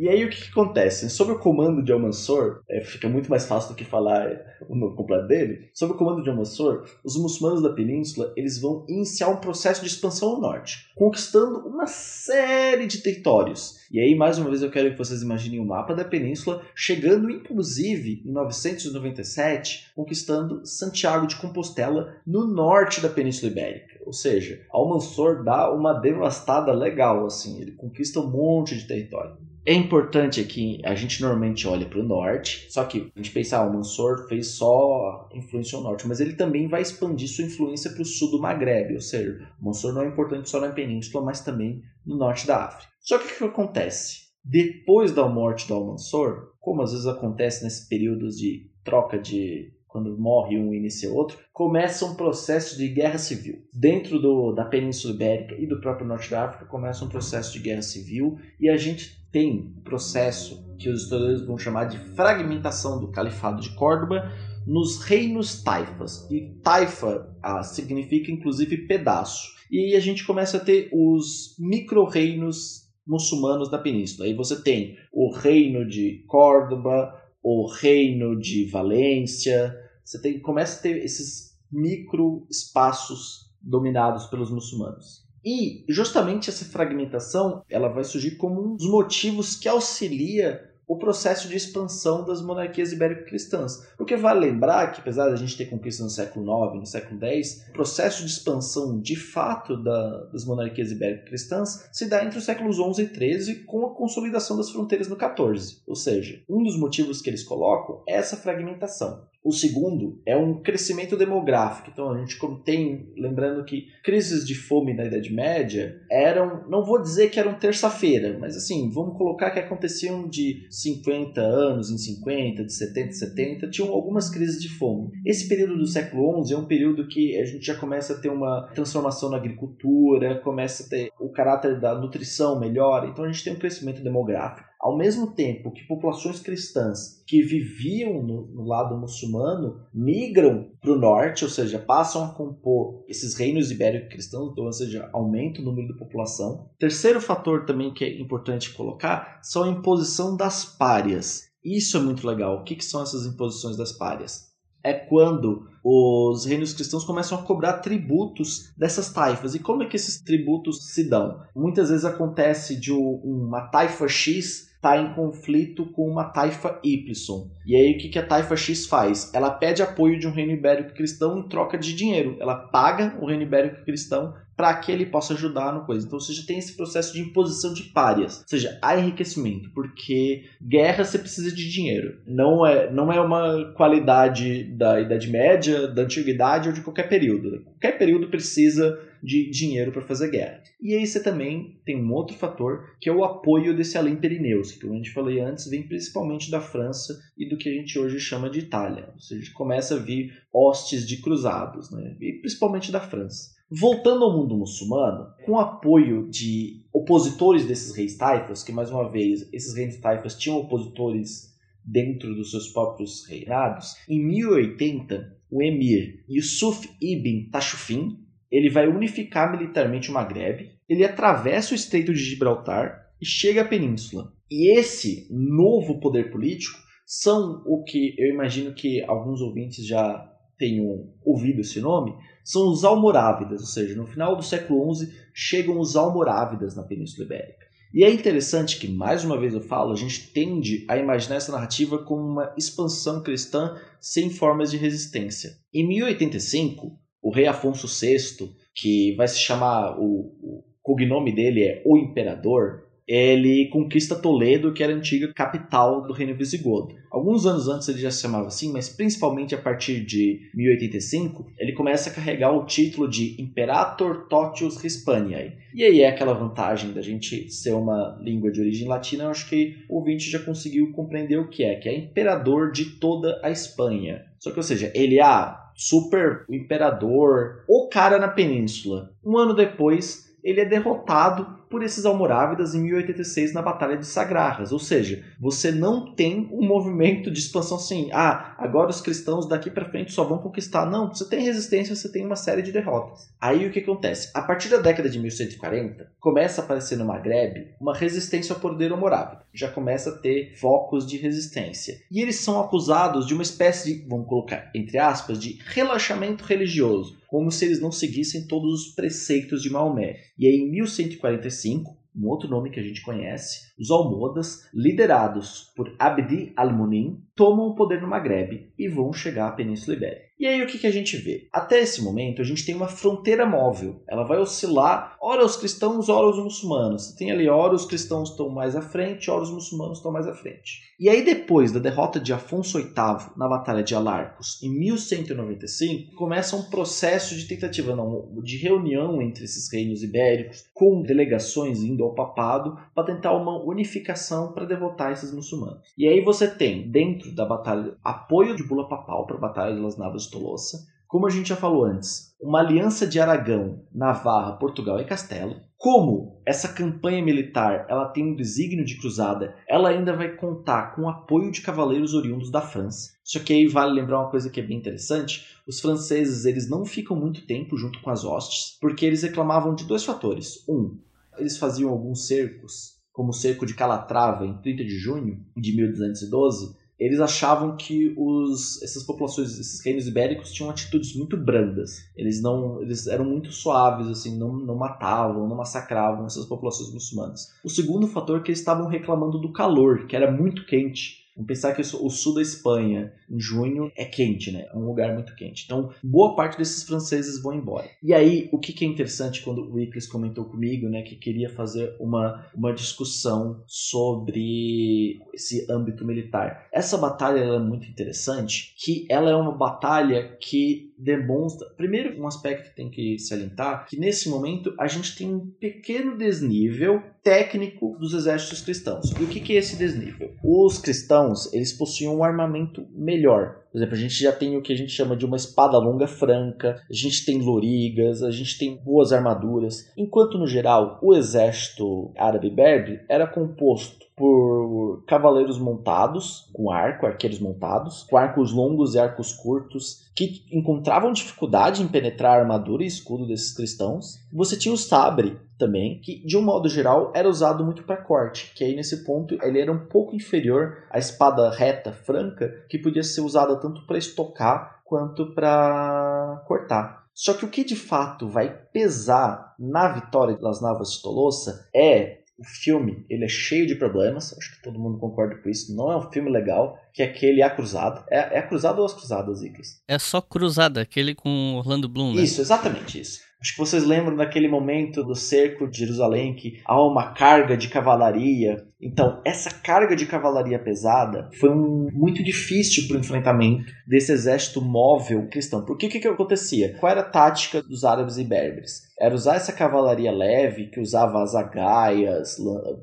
E aí o que, que acontece? Sob o comando de Almansor, é, fica muito mais fácil do que falar o nome completo dele. Sob o comando de Almansor, os muçulmanos da península eles vão iniciar um processo de expansão no norte, conquistando uma série de territórios. E aí, mais uma vez, eu quero que vocês imaginem o mapa da península, chegando inclusive em 997, conquistando Santiago de Compostela, no norte da Península Ibérica. Ou seja, Almansor dá uma devastada legal, assim, ele conquista um monte de território. É importante aqui, a gente normalmente olha para o norte, só que a gente pensa, ah, o Mansur fez só influência ao norte, mas ele também vai expandir sua influência para o sul do Maghreb, ou seja, o Mansur não é importante só na península, mas também no norte da África. Só que o que acontece? Depois da morte do Al-Mansur, como às vezes acontece nesses períodos de troca de quando morre um e inicia outro, começa um processo de guerra civil. Dentro do, da Península Ibérica e do próprio Norte da África começa um processo de guerra civil e a gente tem um processo que os historiadores vão chamar de fragmentação do Califado de Córdoba nos reinos taifas. E taifa ah, significa inclusive pedaço. E a gente começa a ter os micro-reinos muçulmanos da península. Aí você tem o reino de Córdoba, o reino de Valência. Você tem, começa a ter esses micro espaços dominados pelos muçulmanos. E justamente essa fragmentação, ela vai surgir como um dos motivos que auxilia o processo de expansão das monarquias ibérico-cristãs. Porque vale lembrar que, apesar de a gente ter conquista no século IX, no século X, o processo de expansão de fato da, das monarquias ibérico-cristãs se dá entre os séculos XI e XIII com a consolidação das fronteiras no XIV. Ou seja, um dos motivos que eles colocam é essa fragmentação. O segundo é um crescimento demográfico. Então a gente tem, lembrando que crises de fome na Idade Média eram, não vou dizer que eram terça-feira, mas assim, vamos colocar que aconteciam de 50 anos em 50, de 70 em 70, tinham algumas crises de fome. Esse período do século XI é um período que a gente já começa a ter uma transformação na agricultura, começa a ter o caráter da nutrição melhor, então a gente tem um crescimento demográfico. Ao mesmo tempo que populações cristãs que viviam no, no lado muçulmano migram para o norte, ou seja, passam a compor esses reinos ibérico-cristãos, então, ou seja, aumenta o número de população. Terceiro fator também que é importante colocar são a imposição das párias. Isso é muito legal. O que, que são essas imposições das párias? é quando os reinos cristãos começam a cobrar tributos dessas taifas. E como é que esses tributos se dão? Muitas vezes acontece de uma taifa X está em conflito com uma taifa Y. E aí o que, que a taifa X faz? Ela pede apoio de um reino ibérico cristão em troca de dinheiro. Ela paga o reino ibérico cristão para que ele possa ajudar no coisa. Então, ou seja, tem esse processo de imposição de párias, ou seja, há enriquecimento, porque guerra você precisa de dinheiro. Não é, não é uma qualidade da Idade Média, da Antiguidade ou de qualquer período. Qualquer período precisa de dinheiro para fazer guerra. E aí você também tem um outro fator, que é o apoio desse além Pirineus, que como a gente falei antes, vem principalmente da França e do que a gente hoje chama de Itália. Ou seja, começa a vir hostes de cruzados, né? e principalmente da França. Voltando ao mundo muçulmano, com apoio de opositores desses reis taifas, que mais uma vez, esses reis taifas tinham opositores dentro dos seus próprios reinados, em 1080, o emir Yusuf ibn Tashufin, ele vai unificar militarmente o Maghreb, ele atravessa o Estreito de Gibraltar e chega à península. E esse novo poder político são o que eu imagino que alguns ouvintes já tenham ouvido esse nome, são os Almorávidas, ou seja, no final do século XI chegam os Almorávidas na Península Ibérica. E é interessante que, mais uma vez eu falo, a gente tende a imaginar essa narrativa como uma expansão cristã sem formas de resistência. Em 1085, o rei Afonso VI, que vai se chamar, o, o cognome dele é O Imperador, ele conquista Toledo, que era a antiga capital do reino visigodo. Alguns anos antes ele já se chamava assim, mas principalmente a partir de 1085, ele começa a carregar o título de Imperator Totius Hispaniae. E aí é aquela vantagem da gente ser uma língua de origem latina, eu acho que o ouvinte já conseguiu compreender o que é, que é imperador de toda a Espanha. Só que, ou seja, ele é ah, super imperador, o cara na península. Um ano depois, ele é derrotado por esses almorávidas em 1086 na Batalha de Sagrarras. Ou seja, você não tem um movimento de expansão assim, ah, agora os cristãos daqui para frente só vão conquistar. Não, você tem resistência, você tem uma série de derrotas. Aí o que acontece? A partir da década de 1140, começa a aparecer no Maghreb uma resistência ao poder almorávida. Já começa a ter focos de resistência. E eles são acusados de uma espécie de, vamos colocar entre aspas, de relaxamento religioso como se eles não seguissem todos os preceitos de Maomé. E aí, em 1145, um outro nome que a gente conhece, os Almohadas, liderados por Abdi al-Munim, tomam o poder no Maghreb e vão chegar à Península Ibérica. E aí o que, que a gente vê? Até esse momento a gente tem uma fronteira móvel. Ela vai oscilar, ora os cristãos, ora os muçulmanos. Tem ali, ora os cristãos estão mais à frente, ora os muçulmanos estão mais à frente. E aí depois da derrota de Afonso VIII na Batalha de Alarcos, em 1195, começa um processo de tentativa, não, de reunião entre esses reinos ibéricos, com delegações indo ao papado, para tentar uma unificação para derrotar esses muçulmanos. E aí você tem, dentro da batalha, apoio de bula papal para a Batalha de Las Navas Tolosa, como a gente já falou antes, uma aliança de Aragão, Navarra, Portugal e Castelo. Como essa campanha militar ela tem um desígnio de cruzada, ela ainda vai contar com o apoio de cavaleiros oriundos da França. Só que aí vale lembrar uma coisa que é bem interessante: os franceses eles não ficam muito tempo junto com as hostes, porque eles reclamavam de dois fatores. Um, eles faziam alguns cercos, como o cerco de Calatrava em 30 de junho de 1212, eles achavam que os, essas populações, esses reinos ibéricos tinham atitudes muito brandas. Eles não, eles eram muito suaves, assim, não, não matavam, não massacravam essas populações muçulmanas. O segundo fator é que eles estavam reclamando do calor, que era muito quente. Vamos pensar que o sul da Espanha, em junho, é quente, né? É um lugar muito quente. Então, boa parte desses franceses vão embora. E aí, o que, é interessante quando o Wickles comentou comigo, né, que queria fazer uma, uma discussão sobre esse âmbito militar. Essa batalha é muito interessante, que ela é uma batalha que demonstra, primeiro, um aspecto que tem que salientar, que nesse momento a gente tem um pequeno desnível técnico dos exércitos cristãos. E o que, que é esse desnível? Os cristãos, eles possuíam um armamento melhor. Por exemplo, a gente já tem o que a gente chama de uma espada longa franca, a gente tem lorigas, a gente tem boas armaduras. Enquanto, no geral, o exército árabe-berbe era composto por cavaleiros montados, com arco, arqueiros montados, com arcos longos e arcos curtos, que encontravam dificuldade em penetrar a armadura e escudo desses cristãos. Você tinha o sabre também, que de um modo geral era usado muito para corte, que aí nesse ponto ele era um pouco inferior à espada reta, franca, que podia ser usada tanto para estocar quanto para cortar. Só que o que de fato vai pesar na vitória das Navas de Tolosa é o filme, ele é cheio de problemas, acho que todo mundo concorda com isso, não é um filme legal, que é aquele A Cruzada. É, é A Cruzada ou As Cruzadas, Icas? É só Cruzada, aquele com Orlando Bloom, né? Isso, exatamente isso. Acho que vocês lembram daquele momento do cerco de Jerusalém que há uma carga de cavalaria. Então, essa carga de cavalaria pesada foi um, muito difícil para o enfrentamento desse exército móvel cristão. Por que que acontecia? Qual era a tática dos árabes e berberes? Era usar essa cavalaria leve, que usava as agaias,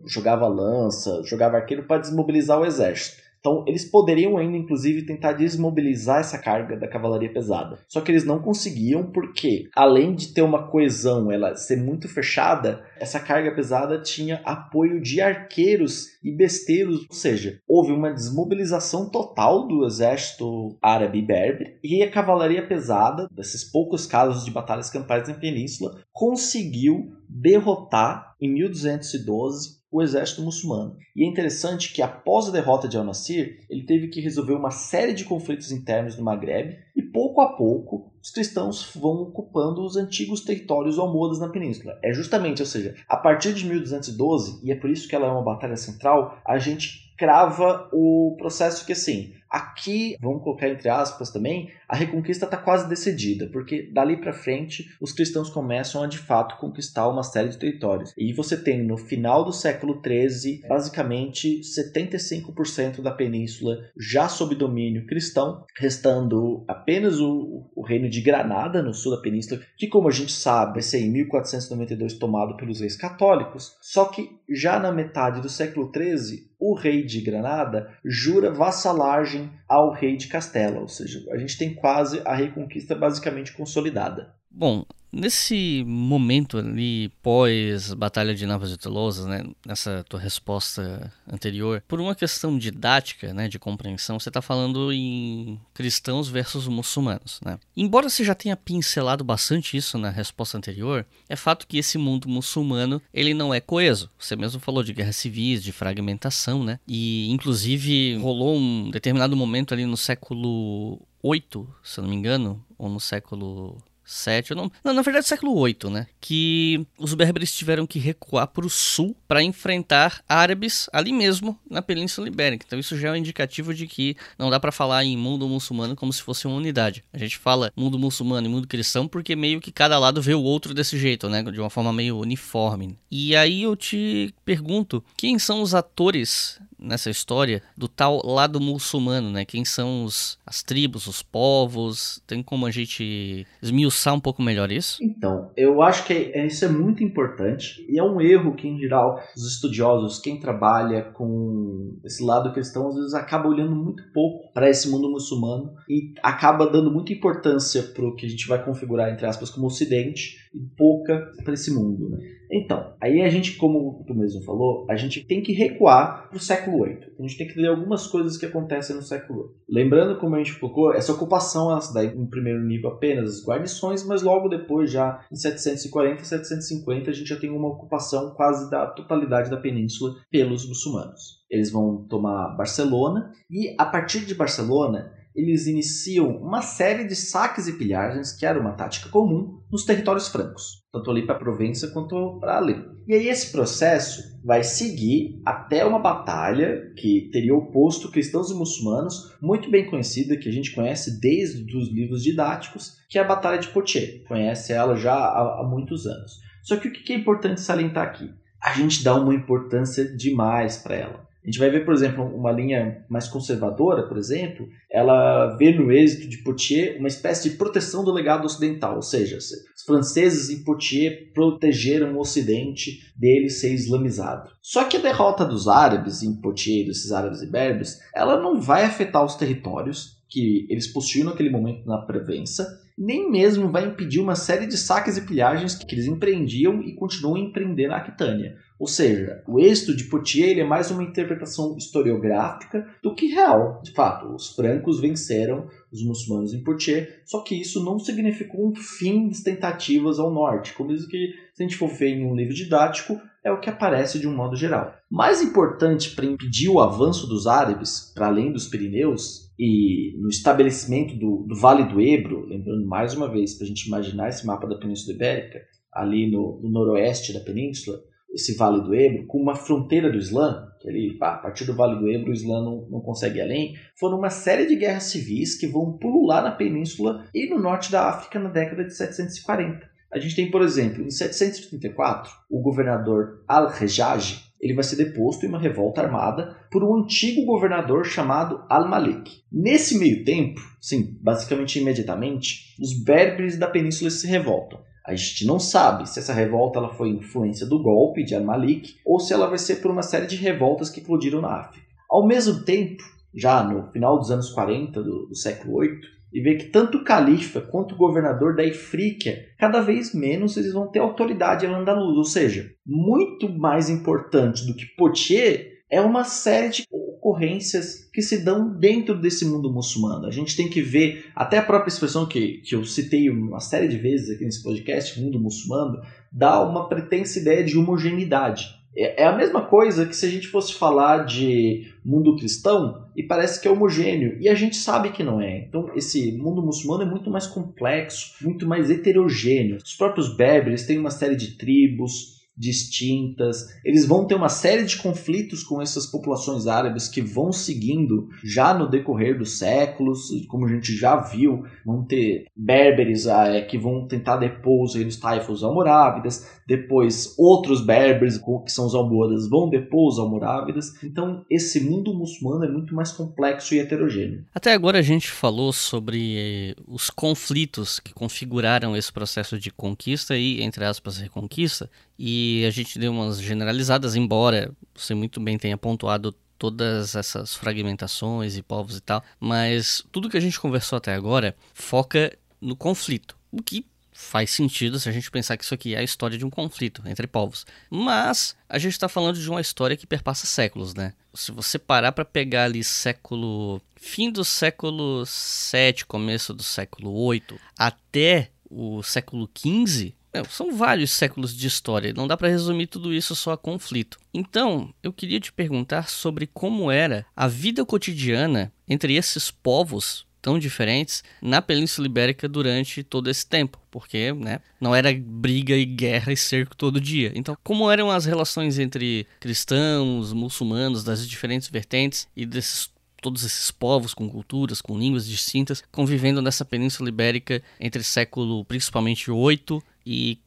jogava lança, jogava arqueiro para desmobilizar o exército. Então, eles poderiam ainda, inclusive, tentar desmobilizar essa carga da cavalaria pesada. Só que eles não conseguiam porque, além de ter uma coesão, ela ser muito fechada, essa carga pesada tinha apoio de arqueiros e besteiros, ou seja, houve uma desmobilização total do exército árabe e berber, e a cavalaria pesada, desses poucos casos de batalhas campais na península, conseguiu derrotar em 1212 o exército muçulmano. E é interessante que após a derrota de Al-Nasir, ele teve que resolver uma série de conflitos internos no Maghreb e pouco a pouco os cristãos vão ocupando os antigos territórios almohadas na península. É justamente, ou seja, a partir de 1212, e é por isso que ela é uma batalha central, a gente crava o processo que assim, Aqui, vamos colocar entre aspas também, a reconquista está quase decidida, porque dali para frente os cristãos começam a de fato conquistar uma série de territórios. E você tem no final do século XIII, basicamente 75% da península já sob domínio cristão, restando apenas o, o reino de Granada, no sul da península, que, como a gente sabe, vai ser em 1492 tomado pelos reis católicos. Só que já na metade do século XIII, o rei de Granada jura vassalagem ao rei de Castela, ou seja, a gente tem quase a reconquista basicamente consolidada. Bom, Nesse momento ali, pós Batalha de Navas de Tolosa, né, nessa tua resposta anterior, por uma questão didática, né, de compreensão, você está falando em cristãos versus muçulmanos. Né? Embora você já tenha pincelado bastante isso na resposta anterior, é fato que esse mundo muçulmano ele não é coeso. Você mesmo falou de guerras civis, de fragmentação, né? E inclusive rolou um determinado momento ali no século 8, se eu não me engano, ou no século 7, não, não, na verdade século 8, né? Que os berberes tiveram que recuar para o sul para enfrentar árabes ali mesmo na Península Ibérica. Então isso já é um indicativo de que não dá para falar em mundo muçulmano como se fosse uma unidade. A gente fala mundo muçulmano e mundo cristão porque meio que cada lado vê o outro desse jeito, né? De uma forma meio uniforme. E aí eu te pergunto, quem são os atores nessa história do tal lado muçulmano, né? Quem são os, as tribos, os povos? Tem como a gente esmiuçar um pouco melhor isso? Então, eu acho que é, isso é muito importante e é um erro que, em geral, os estudiosos, quem trabalha com esse lado cristão, às vezes acaba olhando muito pouco para esse mundo muçulmano e acaba dando muita importância para o que a gente vai configurar, entre aspas, como Ocidente e pouca para esse mundo. Né? Então, aí a gente, como tu mesmo falou, a gente tem que recuar para o século VIII. A gente tem que ver algumas coisas que acontecem no século VIII. Lembrando, como a gente focou, essa ocupação ela se dá em primeiro nível apenas as guarnições, mas logo depois, já em 740 e 750, a gente já tem uma ocupação quase da totalidade da península pelos muçulmanos. Eles vão tomar Barcelona e a partir de Barcelona eles iniciam uma série de saques e pilhagens, que era uma tática comum, nos territórios francos, tanto ali para a Provença quanto para ali. E aí esse processo vai seguir até uma batalha que teria oposto cristãos e muçulmanos, muito bem conhecida, que a gente conhece desde os livros didáticos, que é a Batalha de Poitiers. Conhece ela já há, há muitos anos. Só que o que é importante salientar aqui? A gente dá uma importância demais para ela. A gente vai ver, por exemplo, uma linha mais conservadora, por exemplo, ela vê no êxito de Poitiers uma espécie de proteção do legado ocidental, ou seja, os franceses em Poitiers protegeram o ocidente dele ser islamizado. Só que a derrota dos árabes em Poitiers, desses árabes e berbers, ela não vai afetar os territórios que eles possuíam naquele momento na Provença, nem mesmo vai impedir uma série de saques e pilhagens que eles empreendiam e continuam a empreender na Aquitânia. Ou seja, o êxito de Poitiers é mais uma interpretação historiográfica do que real. De fato, os francos venceram os muçulmanos em Poitiers, só que isso não significou um fim das tentativas ao norte, como isso que, se a gente for ver em um livro didático, é o que aparece de um modo geral. Mais importante para impedir o avanço dos árabes para além dos Pirineus e no estabelecimento do, do Vale do Ebro, lembrando mais uma vez para a gente imaginar esse mapa da Península Ibérica, ali no, no noroeste da península, esse Vale do Ebro, com uma fronteira do Islã, que ali, a partir do Vale do Ebro o Islã não, não consegue ir além, foram uma série de guerras civis que vão pulular na península e no norte da África na década de 740. A gente tem, por exemplo, em 734, o governador Al-Rejaj ele vai ser deposto em uma revolta armada por um antigo governador chamado Al-Malik. Nesse meio tempo, sim, basicamente imediatamente, os berberes da península se revoltam. A gente não sabe se essa revolta ela foi influência do golpe de Al-Malik ou se ela vai ser por uma série de revoltas que eclodiram na África. Ao mesmo tempo, já no final dos anos 40 do, do século VIII, e vê que tanto o califa quanto o governador da Ifríquia, cada vez menos eles vão ter autoridade em Andaluz, ou seja, muito mais importante do que Poitiers é uma série de ocorrências que se dão dentro desse mundo muçulmano. A gente tem que ver, até a própria expressão que, que eu citei uma série de vezes aqui nesse podcast, mundo muçulmano, dá uma pretensa ideia de homogeneidade. É, é a mesma coisa que se a gente fosse falar de mundo cristão e parece que é homogêneo, e a gente sabe que não é. Então, esse mundo muçulmano é muito mais complexo, muito mais heterogêneo. Os próprios berberes têm uma série de tribos, distintas. Eles vão ter uma série de conflitos com essas populações árabes que vão seguindo já no decorrer dos séculos, como a gente já viu, vão ter berberes ah, é, que vão tentar depor os reinos taifos almorávidas, depois outros berberes, que são os almohadas, vão depor os almorávidas. Então, esse mundo muçulmano é muito mais complexo e heterogêneo. Até agora a gente falou sobre os conflitos que configuraram esse processo de conquista e, entre aspas, reconquista, e a gente deu umas generalizadas, embora você muito bem tenha pontuado todas essas fragmentações e povos e tal, mas tudo que a gente conversou até agora foca no conflito, o que faz sentido se a gente pensar que isso aqui é a história de um conflito entre povos. Mas a gente está falando de uma história que perpassa séculos, né? Se você parar para pegar ali século fim do século 7, começo do século 8 até o século 15, são vários séculos de história, não dá para resumir tudo isso só a conflito. Então, eu queria te perguntar sobre como era a vida cotidiana entre esses povos tão diferentes na Península Ibérica durante todo esse tempo, porque né, não era briga e guerra e cerco todo dia. Então, como eram as relações entre cristãos, muçulmanos, das diferentes vertentes e desses todos esses povos com culturas, com línguas distintas, convivendo nessa Península Ibérica entre século principalmente 8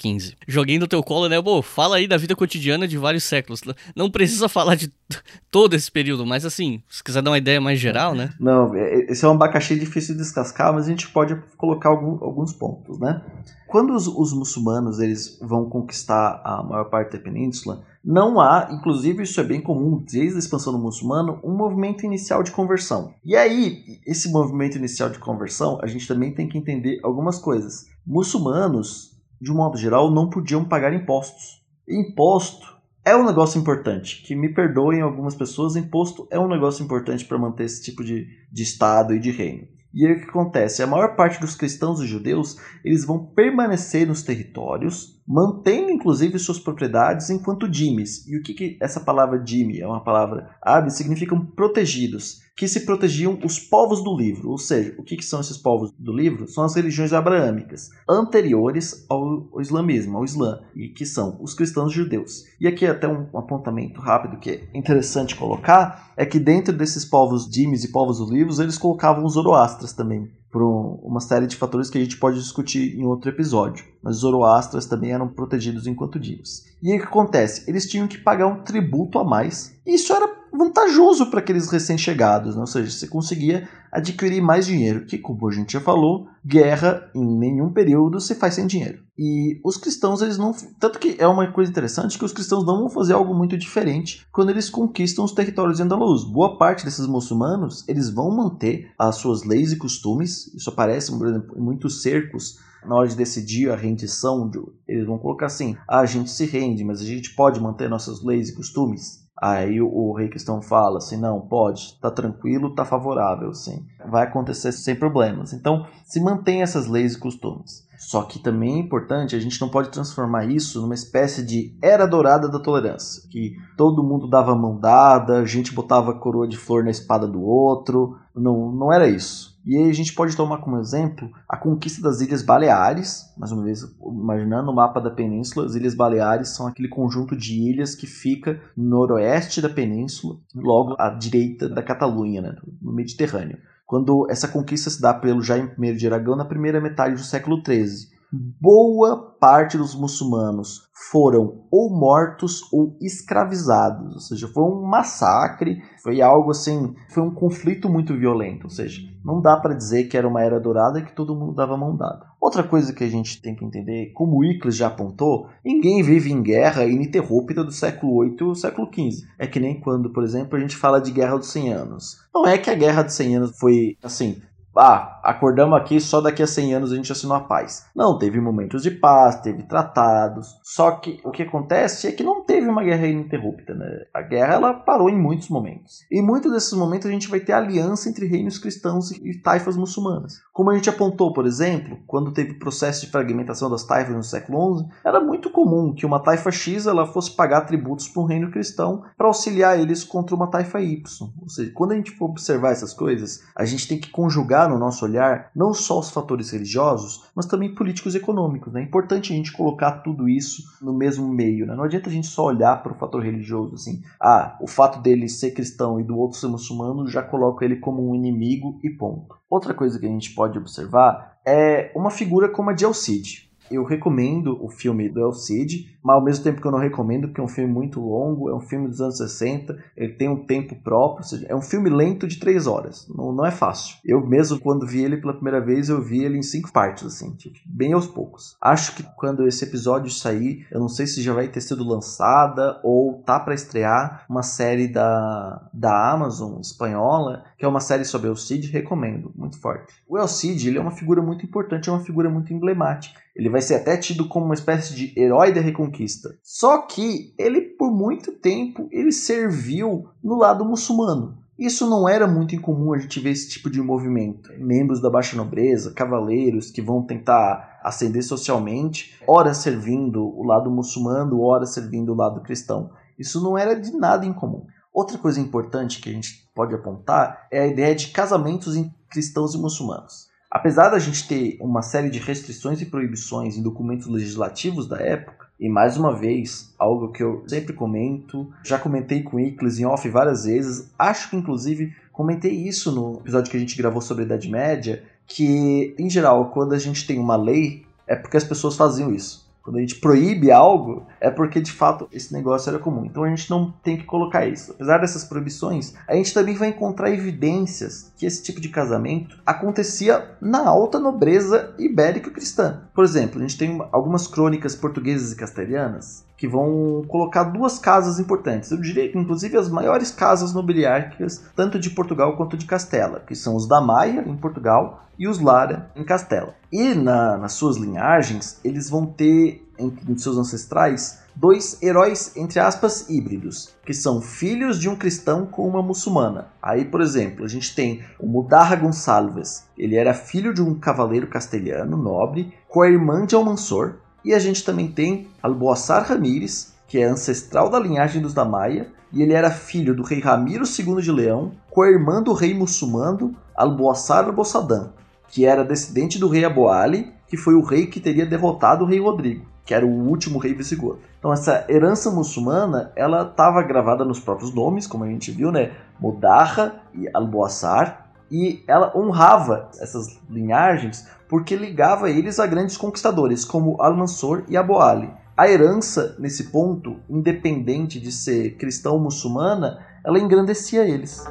XV. Joguei no teu colo, né? Pô, fala aí da vida cotidiana de vários séculos. Não precisa falar de [laughs] todo esse período, mas assim, se quiser dar uma ideia mais geral, né? Não, é, esse é um abacaxi difícil de descascar, mas a gente pode colocar algum, alguns pontos, né? Quando os, os muçulmanos eles vão conquistar a maior parte da península, não há, inclusive isso é bem comum desde a expansão do muçulmano, um movimento inicial de conversão. E aí, esse movimento inicial de conversão, a gente também tem que entender algumas coisas. Muçulmanos, de um modo geral, não podiam pagar impostos. Imposto é um negócio importante. Que me perdoem algumas pessoas, imposto é um negócio importante para manter esse tipo de, de Estado e de reino. E aí o que acontece? A maior parte dos cristãos e judeus eles vão permanecer nos territórios mantendo inclusive suas propriedades enquanto dimes. E o que, que essa palavra dime é uma palavra árabe? Significam protegidos, que se protegiam os povos do livro. Ou seja, o que, que são esses povos do livro? São as religiões abraâmicas, anteriores ao, islamismo, ao islã, e que são os cristãos judeus. E aqui até um, um apontamento rápido que é interessante colocar, é que dentro desses povos dimes e povos do livro, eles colocavam os zoroastras também por uma série de fatores que a gente pode discutir em outro episódio. Mas os Zoroastras também eram protegidos enquanto divos. E aí o que acontece? Eles tinham que pagar um tributo a mais. E isso era vantajoso para aqueles recém-chegados, né? ou seja, você conseguia adquirir mais dinheiro, que como a gente já falou, guerra em nenhum período se faz sem dinheiro. E os cristãos, eles não. Tanto que é uma coisa interessante que os cristãos não vão fazer algo muito diferente quando eles conquistam os territórios de Andaluz. Boa parte desses muçulmanos, eles vão manter as suas leis e costumes. Isso aparece, por exemplo, em muitos cercos na hora de decidir a rendição, eles vão colocar assim: ah, a gente se rende, mas a gente pode manter nossas leis e costumes. Aí o, o, rei cristão fala assim: não, pode, tá tranquilo, tá favorável, sim, vai acontecer sem problemas. Então, se mantém essas leis e costumes. Só que também é importante, a gente não pode transformar isso numa espécie de era dourada da tolerância, que todo mundo dava mão dada, a gente botava coroa de flor na espada do outro. Não, não era isso. E aí a gente pode tomar como exemplo a conquista das Ilhas Baleares, mais uma vez imaginando o mapa da península, as Ilhas Baleares são aquele conjunto de ilhas que fica no noroeste da península, logo à direita da Catalunha, né, no Mediterrâneo. Quando essa conquista se dá pelo Jaime I de Aragão na primeira metade do século XIII. Boa parte dos muçulmanos foram ou mortos ou escravizados, ou seja, foi um massacre, foi algo assim, foi um conflito muito violento, ou seja, não dá para dizer que era uma era dourada que todo mundo dava mão dada. Outra coisa que a gente tem que entender, como o Icles já apontou, ninguém vive em guerra ininterrupta do século VIII ou século XV. É que nem quando, por exemplo, a gente fala de Guerra dos 100 Anos. Não é que a Guerra dos 100 Anos foi, assim, ah, acordamos aqui, só daqui a 100 anos a gente assinou a paz. Não, teve momentos de paz, teve tratados. Só que o que acontece é que não teve uma guerra ininterrupta, né? A guerra ela parou em muitos momentos. E muitos desses momentos a gente vai ter aliança entre reinos cristãos e taifas muçulmanas. Como a gente apontou, por exemplo, quando teve o processo de fragmentação das taifas no século XI, era muito comum que uma taifa X ela fosse pagar tributos para um reino cristão para auxiliar eles contra uma taifa Y. Ou seja, quando a gente for observar essas coisas, a gente tem que conjugar no nosso olhar não só os fatores religiosos, mas também políticos e econômicos. Né? É importante a gente colocar tudo isso no mesmo meio. Né? Não adianta a gente só olhar para o fator religioso assim. Ah, o fato dele ser cristão e do outro ser muçulmano já coloca ele como um inimigo e ponto. Outra coisa que a gente pode observar é uma figura como a de Alcide eu recomendo o filme do El Cid, mas ao mesmo tempo que eu não recomendo, porque é um filme muito longo, é um filme dos anos 60, ele tem um tempo próprio, seja, é um filme lento de três horas, não, não é fácil. Eu mesmo, quando vi ele pela primeira vez, eu vi ele em cinco partes, assim, tipo, bem aos poucos. Acho que quando esse episódio sair, eu não sei se já vai ter sido lançada ou tá para estrear uma série da, da Amazon espanhola, que é uma série sobre El Cid, recomendo, muito forte. O El Cid, ele é uma figura muito importante, é uma figura muito emblemática. Ele vai ser até tido como uma espécie de herói da reconquista. Só que ele, por muito tempo, ele serviu no lado muçulmano. Isso não era muito incomum a gente ver esse tipo de movimento. Membros da baixa nobreza, cavaleiros que vão tentar ascender socialmente, ora servindo o lado muçulmano, ora servindo o lado cristão. Isso não era de nada incomum. Outra coisa importante que a gente pode apontar é a ideia de casamentos em cristãos e muçulmanos. Apesar da gente ter uma série de restrições e proibições em documentos legislativos da época, e mais uma vez, algo que eu sempre comento, já comentei com o Icles em off várias vezes, acho que inclusive comentei isso no episódio que a gente gravou sobre a Idade Média, que em geral, quando a gente tem uma lei, é porque as pessoas faziam isso. Quando a gente proíbe algo, é porque de fato esse negócio era comum. Então a gente não tem que colocar isso. Apesar dessas proibições, a gente também vai encontrar evidências que esse tipo de casamento acontecia na alta nobreza ibérica cristã. Por exemplo, a gente tem algumas crônicas portuguesas e castelhanas que vão colocar duas casas importantes. Eu diria que, inclusive, as maiores casas nobiliárquicas, tanto de Portugal quanto de Castela, que são os da Maia, em Portugal, e os Lara, em Castela. E na, nas suas linhagens, eles vão ter, entre seus ancestrais, dois heróis, entre aspas, híbridos, que são filhos de um cristão com uma muçulmana. Aí, por exemplo, a gente tem o Mudarra Gonçalves, ele era filho de um cavaleiro castelhano nobre, com a irmã de Almansor, e a gente também tem Alboaçar Ramírez, que é ancestral da linhagem dos Damaia, e ele era filho do rei Ramiro II de Leão, com a irmã do rei muçulmano Alboaçar Alboçadã, que era descendente do rei Aboali, que foi o rei que teria derrotado o rei Rodrigo, que era o último rei visigodo. Então essa herança muçulmana, ela estava gravada nos próprios nomes, como a gente viu, né? Mudarra e Alboaçar, e ela honrava essas linhagens porque ligava eles a grandes conquistadores como Al-Mansur e Abu Ali. A herança, nesse ponto, independente de ser cristão ou muçulmana, ela engrandecia eles.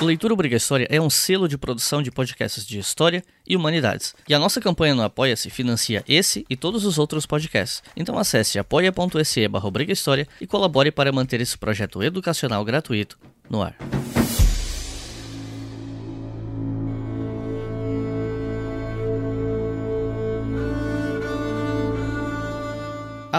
O Leitura Obrigatória é um selo de produção de podcasts de história e humanidades. E a nossa campanha no Apoia-se financia esse e todos os outros podcasts. Então acesse apoia.se barra e colabore para manter esse projeto educacional gratuito no ar.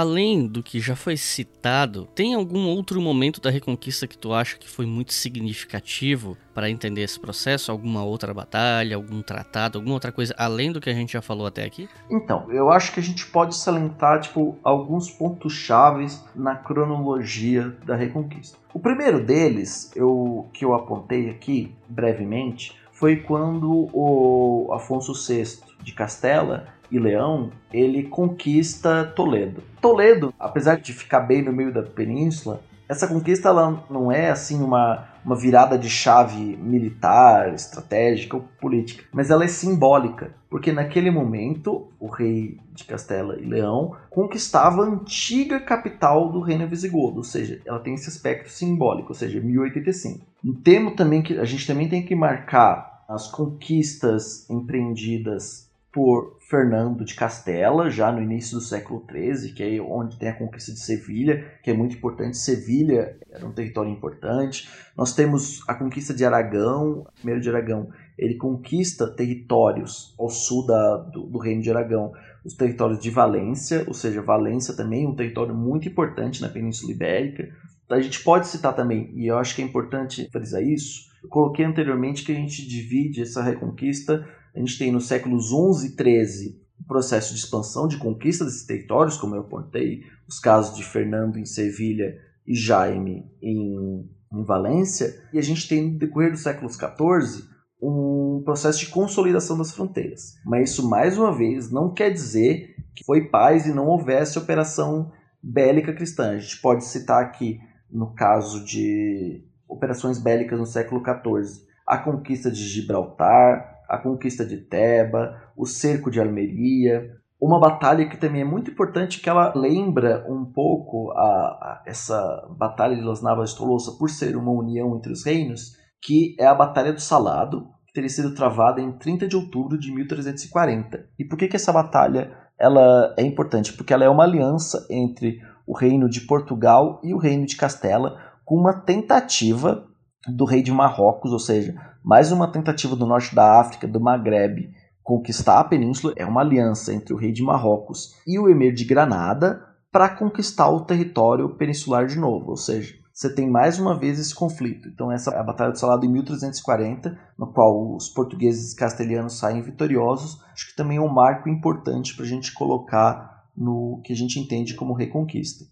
Além do que já foi citado, tem algum outro momento da Reconquista que tu acha que foi muito significativo para entender esse processo? Alguma outra batalha, algum tratado, alguma outra coisa além do que a gente já falou até aqui? Então, eu acho que a gente pode salientar tipo alguns pontos chaves na cronologia da Reconquista. O primeiro deles, eu que eu apontei aqui brevemente, foi quando o Afonso VI de Castela e Leão, ele conquista Toledo. Toledo, apesar de ficar bem no meio da península, essa conquista ela não é assim uma, uma virada de chave militar, estratégica ou política, mas ela é simbólica, porque naquele momento o rei de Castela e Leão conquistava a antiga capital do reino visigodo, ou seja, ela tem esse aspecto simbólico, ou seja, 1085. Um tema também que a gente também tem que marcar as conquistas empreendidas por Fernando de Castela, já no início do século XIII, que é onde tem a conquista de Sevilha, que é muito importante. Sevilha era um território importante. Nós temos a conquista de Aragão, primeiro de Aragão, ele conquista territórios ao sul da, do, do reino de Aragão, os territórios de Valência, ou seja, Valência também é um território muito importante na Península Ibérica. A gente pode citar também, e eu acho que é importante frisar isso, eu coloquei anteriormente que a gente divide essa reconquista a gente tem nos séculos 11 e 13 o processo de expansão, de conquista desses territórios, como eu apontei, os casos de Fernando em Sevilha e Jaime em, em Valência. E a gente tem no decorrer dos séculos 14 um processo de consolidação das fronteiras. Mas isso, mais uma vez, não quer dizer que foi paz e não houvesse operação bélica cristã. A gente pode citar aqui, no caso de operações bélicas no século XIV, a conquista de Gibraltar, a conquista de Teba, o cerco de Almeria, uma batalha que também é muito importante, que ela lembra um pouco a, a essa batalha de Las Navas de Tolosa por ser uma união entre os reinos, que é a Batalha do Salado, que teria sido travada em 30 de outubro de 1340. E por que, que essa batalha ela é importante? Porque ela é uma aliança entre o reino de Portugal e o reino de Castela, com uma tentativa do rei de Marrocos, ou seja, mais uma tentativa do norte da África, do Maghreb, conquistar a península. É uma aliança entre o rei de Marrocos e o emir de Granada para conquistar o território peninsular de novo, ou seja, você tem mais uma vez esse conflito. Então essa é a Batalha do Salado em 1340, no qual os portugueses e castelhanos saem vitoriosos. Acho que também é um marco importante para a gente colocar no que a gente entende como reconquista.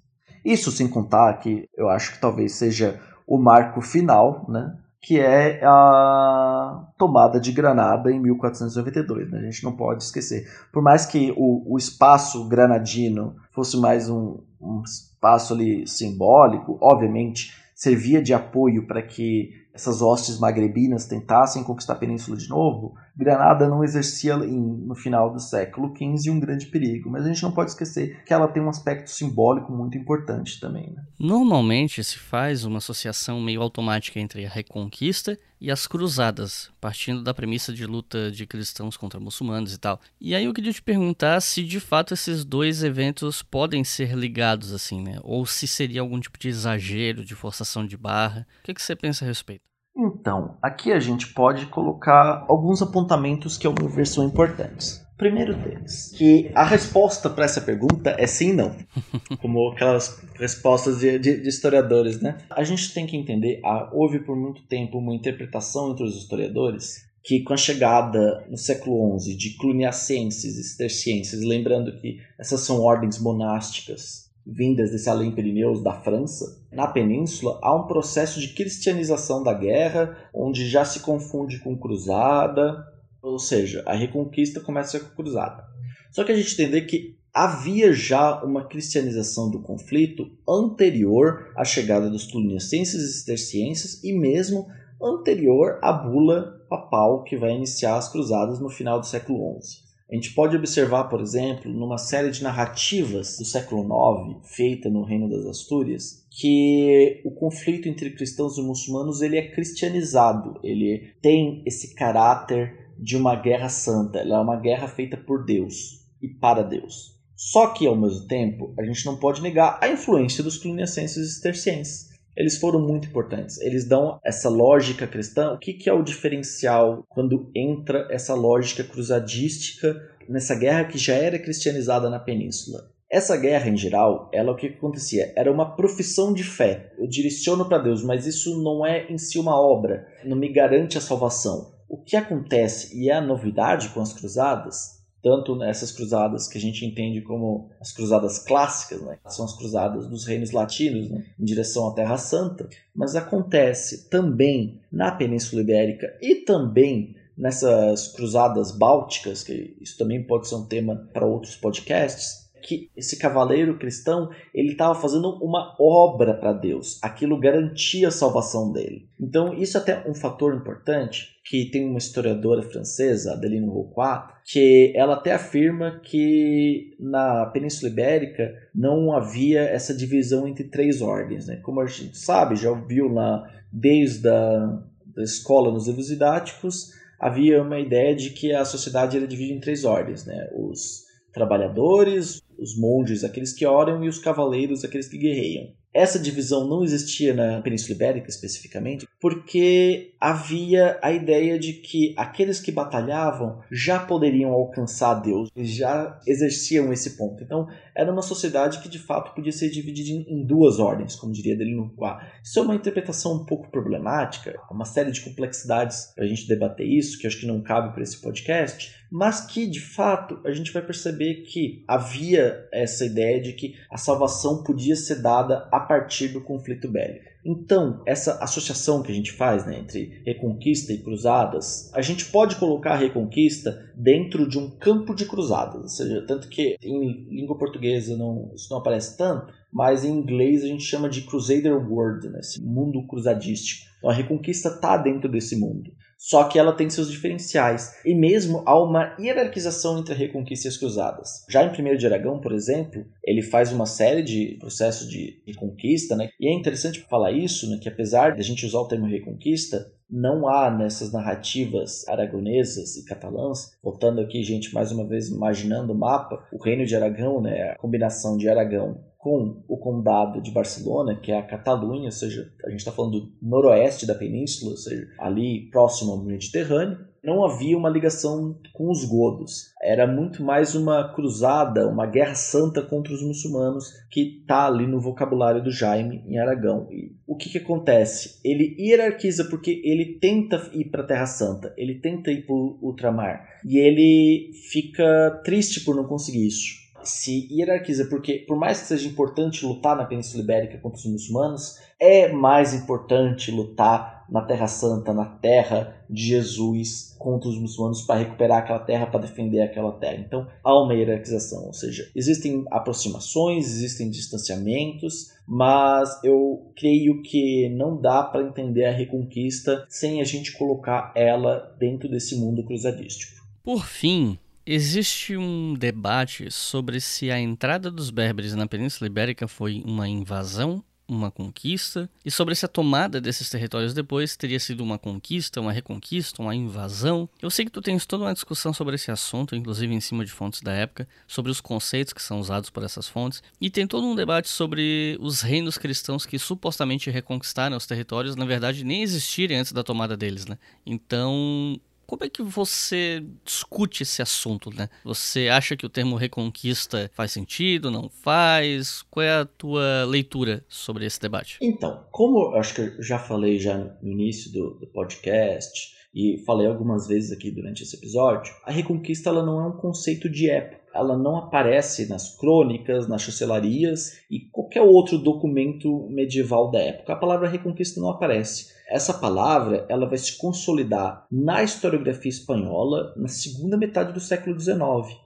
Isso sem contar que eu acho que talvez seja o marco final, né? que é a tomada de Granada em 1492. Né? A gente não pode esquecer. Por mais que o, o espaço granadino fosse mais um, um espaço ali simbólico, obviamente servia de apoio para que essas hostes magrebinas tentassem conquistar a península de novo, Granada não exercia no final do século XV um grande perigo, mas a gente não pode esquecer que ela tem um aspecto simbólico muito importante também. Né? Normalmente se faz uma associação meio automática entre a Reconquista e as Cruzadas, partindo da premissa de luta de cristãos contra muçulmanos e tal. E aí eu queria te perguntar se de fato esses dois eventos podem ser ligados assim, né? Ou se seria algum tipo de exagero, de forçação de barra. O que, que você pensa a respeito? Então, aqui a gente pode colocar alguns apontamentos que, ao meu ver, são importantes. Primeiro deles, que a resposta para essa pergunta é sim e não. [laughs] Como aquelas respostas de, de, de, historiadores, né? A gente tem que entender, ah, houve por muito tempo uma interpretação entre os historiadores que com a chegada no século XI de cluniacenses e cistercienses, lembrando que essas são ordens monásticas vindas desse além Pirineus da França, na península há um processo de cristianização da guerra, onde já se confunde com cruzada, ou seja, a reconquista começa com cruzada. Só que a gente entender que havia já uma cristianização do conflito anterior à chegada dos cluniacenses e cistercienses e mesmo anterior à bula papal que vai iniciar as cruzadas no final do século XI. A gente pode observar, por exemplo, numa série de narrativas do século IX, feita no Reino das Astúrias, que o conflito entre cristãos e muçulmanos ele é cristianizado, ele tem esse caráter de uma guerra santa, ela é uma guerra feita por Deus e para Deus. Só que, ao mesmo tempo, a gente não pode negar a influência dos cluniacenses e cistercienses eles foram muito importantes. Eles dão essa lógica cristã. O que, que é o diferencial quando entra essa lógica cruzadística nessa guerra que já era cristianizada na península? Essa guerra, em geral, ela o que acontecia? Era uma profissão de fé. Eu direciono para Deus, mas isso não é em si uma obra, não me garante a salvação. O que acontece, e é a novidade com as cruzadas, tanto nessas cruzadas que a gente entende como as cruzadas clássicas, né? são as cruzadas dos reinos latinos né? em direção à Terra Santa, mas acontece também na Península Ibérica e também nessas cruzadas bálticas, que isso também pode ser um tema para outros podcasts, que esse cavaleiro cristão ele estava fazendo uma obra para Deus. Aquilo garantia a salvação dele. Então isso é até um fator importante que tem uma historiadora francesa, Adeline Rocroy, que ela até afirma que na Península Ibérica não havia essa divisão entre três ordens. Né? Como a gente sabe, já viu lá desde a da escola nos livros didáticos, havia uma ideia de que a sociedade era dividida em três ordens. Né? Os trabalhadores, os monges, aqueles que oram, e os cavaleiros, aqueles que guerreiam. Essa divisão não existia na Península Ibérica especificamente, porque havia a ideia de que aqueles que batalhavam já poderiam alcançar Deus, já exerciam esse ponto. Então, era uma sociedade que de fato podia ser dividida em duas ordens, como diria Delino Qua. Isso é uma interpretação um pouco problemática, uma série de complexidades para a gente debater isso, que acho que não cabe para esse podcast, mas que de fato a gente vai perceber que havia essa ideia de que a salvação podia ser dada a partir do conflito bélico. Então, essa associação que a gente faz né, entre reconquista e cruzadas, a gente pode colocar a reconquista dentro de um campo de cruzadas, ou seja, tanto que em língua portuguesa não, isso não aparece tanto, mas em inglês a gente chama de Crusader World, né, esse mundo cruzadístico. Então a reconquista está dentro desse mundo só que ela tem seus diferenciais. E mesmo há uma hierarquização entre a Reconquista e as Cruzadas. Já em 1 de Aragão, por exemplo, ele faz uma série de processos de reconquista, né? E é interessante falar isso, né? Que apesar de a gente usar o termo reconquista, não há nessas narrativas aragonesas e catalãs, voltando aqui, gente, mais uma vez imaginando o mapa, o reino de Aragão, né, a combinação de Aragão com o condado de Barcelona, que é a Catalunha, ou seja, a gente está falando do noroeste da península, ou seja, ali próximo ao Mediterrâneo, não havia uma ligação com os godos. Era muito mais uma cruzada, uma guerra santa contra os muçulmanos que está ali no vocabulário do Jaime em Aragão. E o que, que acontece? Ele hierarquiza porque ele tenta ir para a Terra Santa, ele tenta ir para o ultramar e ele fica triste por não conseguir isso se hierarquiza, porque por mais que seja importante lutar na Península Ibérica contra os muçulmanos, é mais importante lutar na Terra Santa, na terra de Jesus contra os muçulmanos para recuperar aquela terra, para defender aquela terra. Então há uma hierarquização, ou seja, existem aproximações, existem distanciamentos, mas eu creio que não dá para entender a reconquista sem a gente colocar ela dentro desse mundo cruzadístico. Por fim, existe um debate sobre se a entrada dos berberes na Península Ibérica foi uma invasão uma conquista, e sobre se a tomada desses territórios depois teria sido uma conquista, uma reconquista, uma invasão. Eu sei que tu tens toda uma discussão sobre esse assunto, inclusive em cima de fontes da época, sobre os conceitos que são usados por essas fontes, e tem todo um debate sobre os reinos cristãos que supostamente reconquistaram os territórios, na verdade nem existirem antes da tomada deles, né? Então, como é que você discute esse assunto, né? Você acha que o termo reconquista faz sentido, não faz? Qual é a tua leitura sobre esse debate? Então, como eu acho que eu já falei já no início do, do podcast e falei algumas vezes aqui durante esse episódio, a reconquista ela não é um conceito de época. Ela não aparece nas crônicas, nas chancelarias e qualquer outro documento medieval da época. A palavra reconquista não aparece essa palavra ela vai se consolidar na historiografia espanhola na segunda metade do século XIX,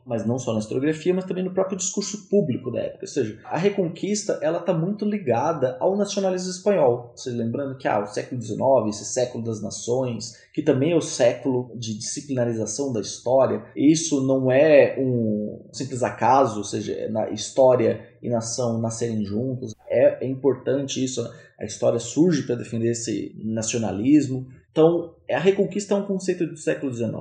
mas não só na historiografia, mas também no próprio discurso público da época. Ou seja, a Reconquista ela está muito ligada ao nacionalismo espanhol. Seja, lembrando que ah, o século XIX, esse século das nações, que também é o século de disciplinarização da história, isso não é um simples acaso, ou seja, na história e nação nascerem juntos. É, é importante isso. A história surge para defender esse nacionalismo. Então, a reconquista é um conceito do século XIX.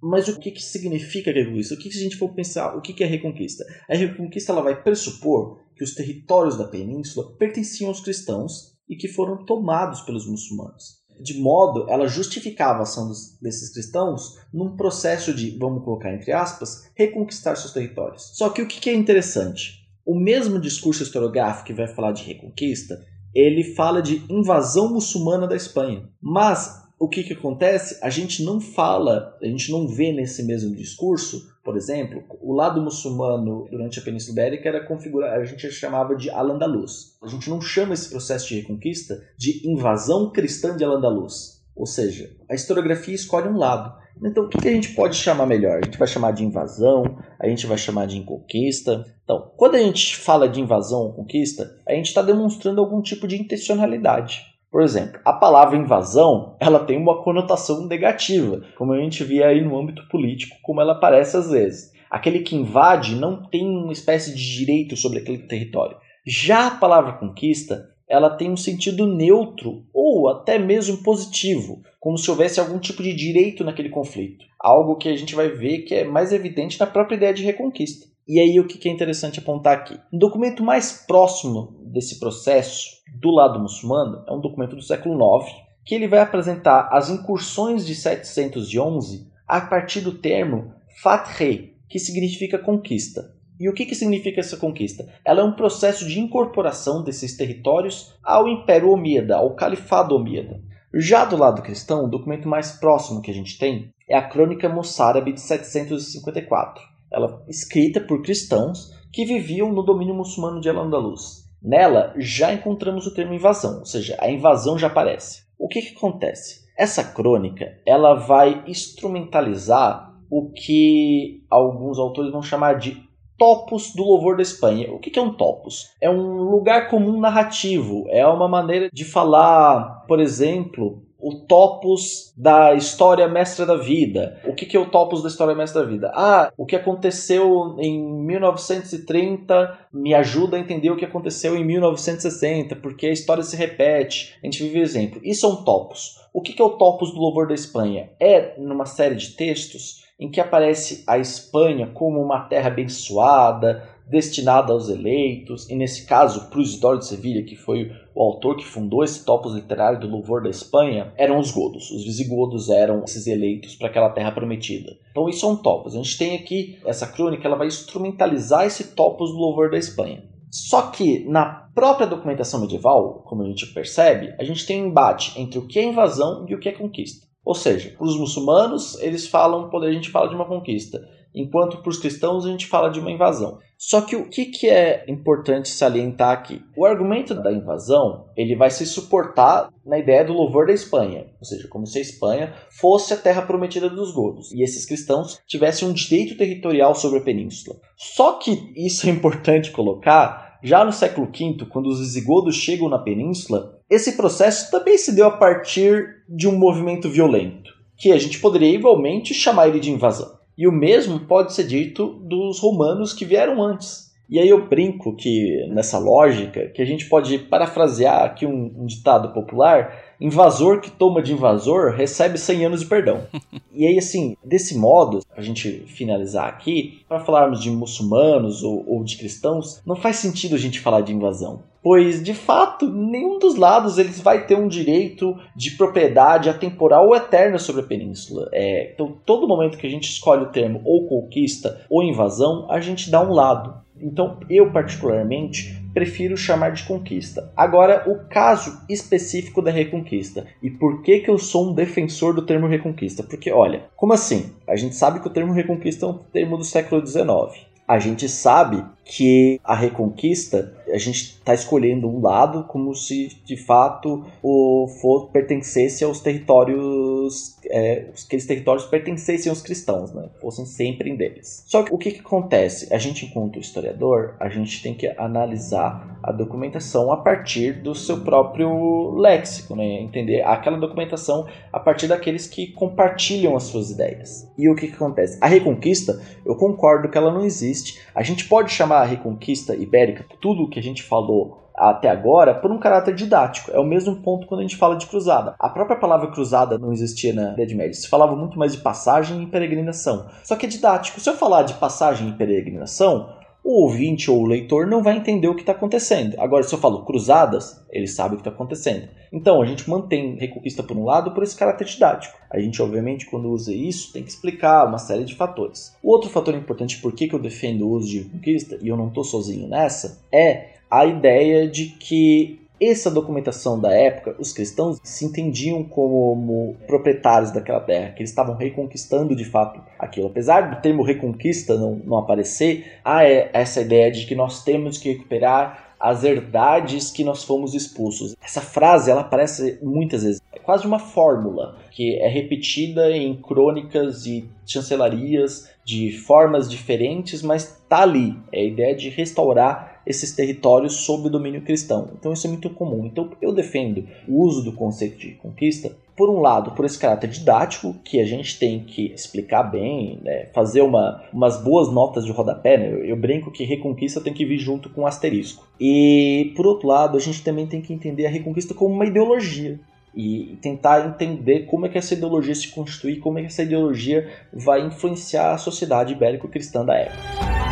Mas o que, que significa reconquista? O que, que, a gente for pensar, o que, que é reconquista? A reconquista ela vai pressupor que os territórios da península pertenciam aos cristãos e que foram tomados pelos muçulmanos. De modo, ela justificava a ação dos, desses cristãos num processo de, vamos colocar entre aspas, reconquistar seus territórios. Só que o que, que é interessante? O mesmo discurso historiográfico que vai falar de reconquista ele fala de invasão muçulmana da Espanha. Mas o que, que acontece? A gente não fala, a gente não vê nesse mesmo discurso, por exemplo, o lado muçulmano durante a Península Ibérica era configurado, a gente chamava de Al-Andalus. A gente não chama esse processo de reconquista de invasão cristã de Al-Andalus. Ou seja, a historiografia escolhe um lado. Então, o que a gente pode chamar melhor? A gente vai chamar de invasão, a gente vai chamar de conquista. Então, quando a gente fala de invasão ou conquista, a gente está demonstrando algum tipo de intencionalidade. Por exemplo, a palavra invasão, ela tem uma conotação negativa, como a gente vê aí no âmbito político, como ela aparece às vezes. Aquele que invade não tem uma espécie de direito sobre aquele território. Já a palavra conquista, ela tem um sentido neutro ou até mesmo positivo, como se houvesse algum tipo de direito naquele conflito. Algo que a gente vai ver que é mais evidente na própria ideia de reconquista. E aí o que é interessante apontar aqui? Um documento mais próximo desse processo do lado muçulmano é um documento do século IX, que ele vai apresentar as incursões de 711 a partir do termo Fath-Rei, que significa conquista. E o que, que significa essa conquista? Ela é um processo de incorporação desses territórios ao Império Omíada, ao Califado Omíada. Já do lado cristão, o documento mais próximo que a gente tem é a Crônica Moçárabe de 754. Ela é escrita por cristãos que viviam no domínio muçulmano de Al-Andalus. Nela já encontramos o termo invasão, ou seja, a invasão já aparece. O que, que acontece? Essa crônica ela vai instrumentalizar o que alguns autores vão chamar de topos do louvor da Espanha. O que é um topos? É um lugar comum narrativo, é uma maneira de falar, por exemplo, o topos da história mestra da vida. O que, é o topos da história mestra da vida? Ah, o que aconteceu em 1930 me ajuda a entender o que aconteceu em 1960, porque a história se repete. A gente vive exemplo. Isso é um topos. O que, que é o topos do louvor da Espanha? É numa série de textos em que aparece a Espanha como uma terra abençoada, destinada aos eleitos, e nesse caso, para o Isidoro de Sevilha, que foi o autor que fundou esse topos literário do louvor da Espanha, eram os godos. Os visigodos eram esses eleitos para aquela terra prometida. Então isso é um topos. A gente tem aqui essa crônica, ela vai instrumentalizar esse topos do louvor da Espanha. Só que na própria documentação medieval, como a gente percebe, a gente tem um embate entre o que é invasão e o que é conquista. Ou seja, para os muçulmanos, eles falam, a gente fala de uma conquista. enquanto para os cristãos a gente fala de uma invasão. Só que o que, que é importante salientar aqui? O argumento da invasão ele vai se suportar na ideia do louvor da Espanha, ou seja, como se a Espanha fosse a terra prometida dos godos e esses cristãos tivessem um direito territorial sobre a península. Só que isso é importante colocar. Já no século V, quando os visigodos chegam na península, esse processo também se deu a partir de um movimento violento, que a gente poderia igualmente chamar ele de invasão. E o mesmo pode ser dito dos romanos que vieram antes. E aí eu brinco que nessa lógica que a gente pode parafrasear aqui um, um ditado popular: invasor que toma de invasor recebe 100 anos de perdão. [laughs] e aí assim, desse modo, a gente finalizar aqui, para falarmos de muçulmanos ou, ou de cristãos, não faz sentido a gente falar de invasão pois de fato nenhum dos lados eles vai ter um direito de propriedade atemporal ou eterna sobre a península. É, então todo momento que a gente escolhe o termo ou conquista ou invasão, a gente dá um lado. Então eu particularmente prefiro chamar de conquista. Agora o caso específico da reconquista e por que que eu sou um defensor do termo reconquista? Porque olha, como assim? A gente sabe que o termo reconquista é um termo do século XIX. A gente sabe que a reconquista a gente está escolhendo um lado como se de fato o for pertencesse aos territórios é, aqueles territórios pertencessem aos cristãos né? Fossem sempre deles. Só que o que, que acontece? A gente enquanto historiador a gente tem que analisar a documentação a partir do seu próprio léxico né? Entender aquela documentação a partir daqueles que compartilham as suas ideias. E o que, que acontece? A reconquista eu concordo que ela não existe. A gente pode chamar a reconquista ibérica tudo o que a gente falou até agora por um caráter didático. É o mesmo ponto quando a gente fala de cruzada. A própria palavra cruzada não existia na Idade Média. Se falava muito mais de passagem e peregrinação. Só que é didático. Se eu falar de passagem e peregrinação, o ouvinte ou o leitor não vai entender o que está acontecendo. Agora, se eu falo cruzadas, ele sabe o que está acontecendo. Então, a gente mantém Reconquista por um lado por esse caráter didático. A gente, obviamente, quando usa isso, tem que explicar uma série de fatores. O outro fator importante por que eu defendo o uso de Reconquista, e eu não estou sozinho nessa, é a ideia de que essa documentação da época, os cristãos se entendiam como proprietários daquela terra, que eles estavam reconquistando de fato aquilo. Apesar do termo reconquista não, não aparecer, há essa ideia de que nós temos que recuperar as herdades que nós fomos expulsos. Essa frase ela aparece muitas vezes, é quase uma fórmula que é repetida em crônicas e chancelarias de formas diferentes, mas tá ali. É a ideia de restaurar esses territórios sob o domínio cristão. Então isso é muito comum. Então eu defendo o uso do conceito de conquista, por um lado, por esse caráter didático, que a gente tem que explicar bem, né? fazer uma, umas boas notas de rodapé. Né? Eu, eu brinco que reconquista tem que vir junto com asterisco. E por outro lado, a gente também tem que entender a reconquista como uma ideologia e tentar entender como é que essa ideologia se constitui, como é que essa ideologia vai influenciar a sociedade ibérico-cristã da época.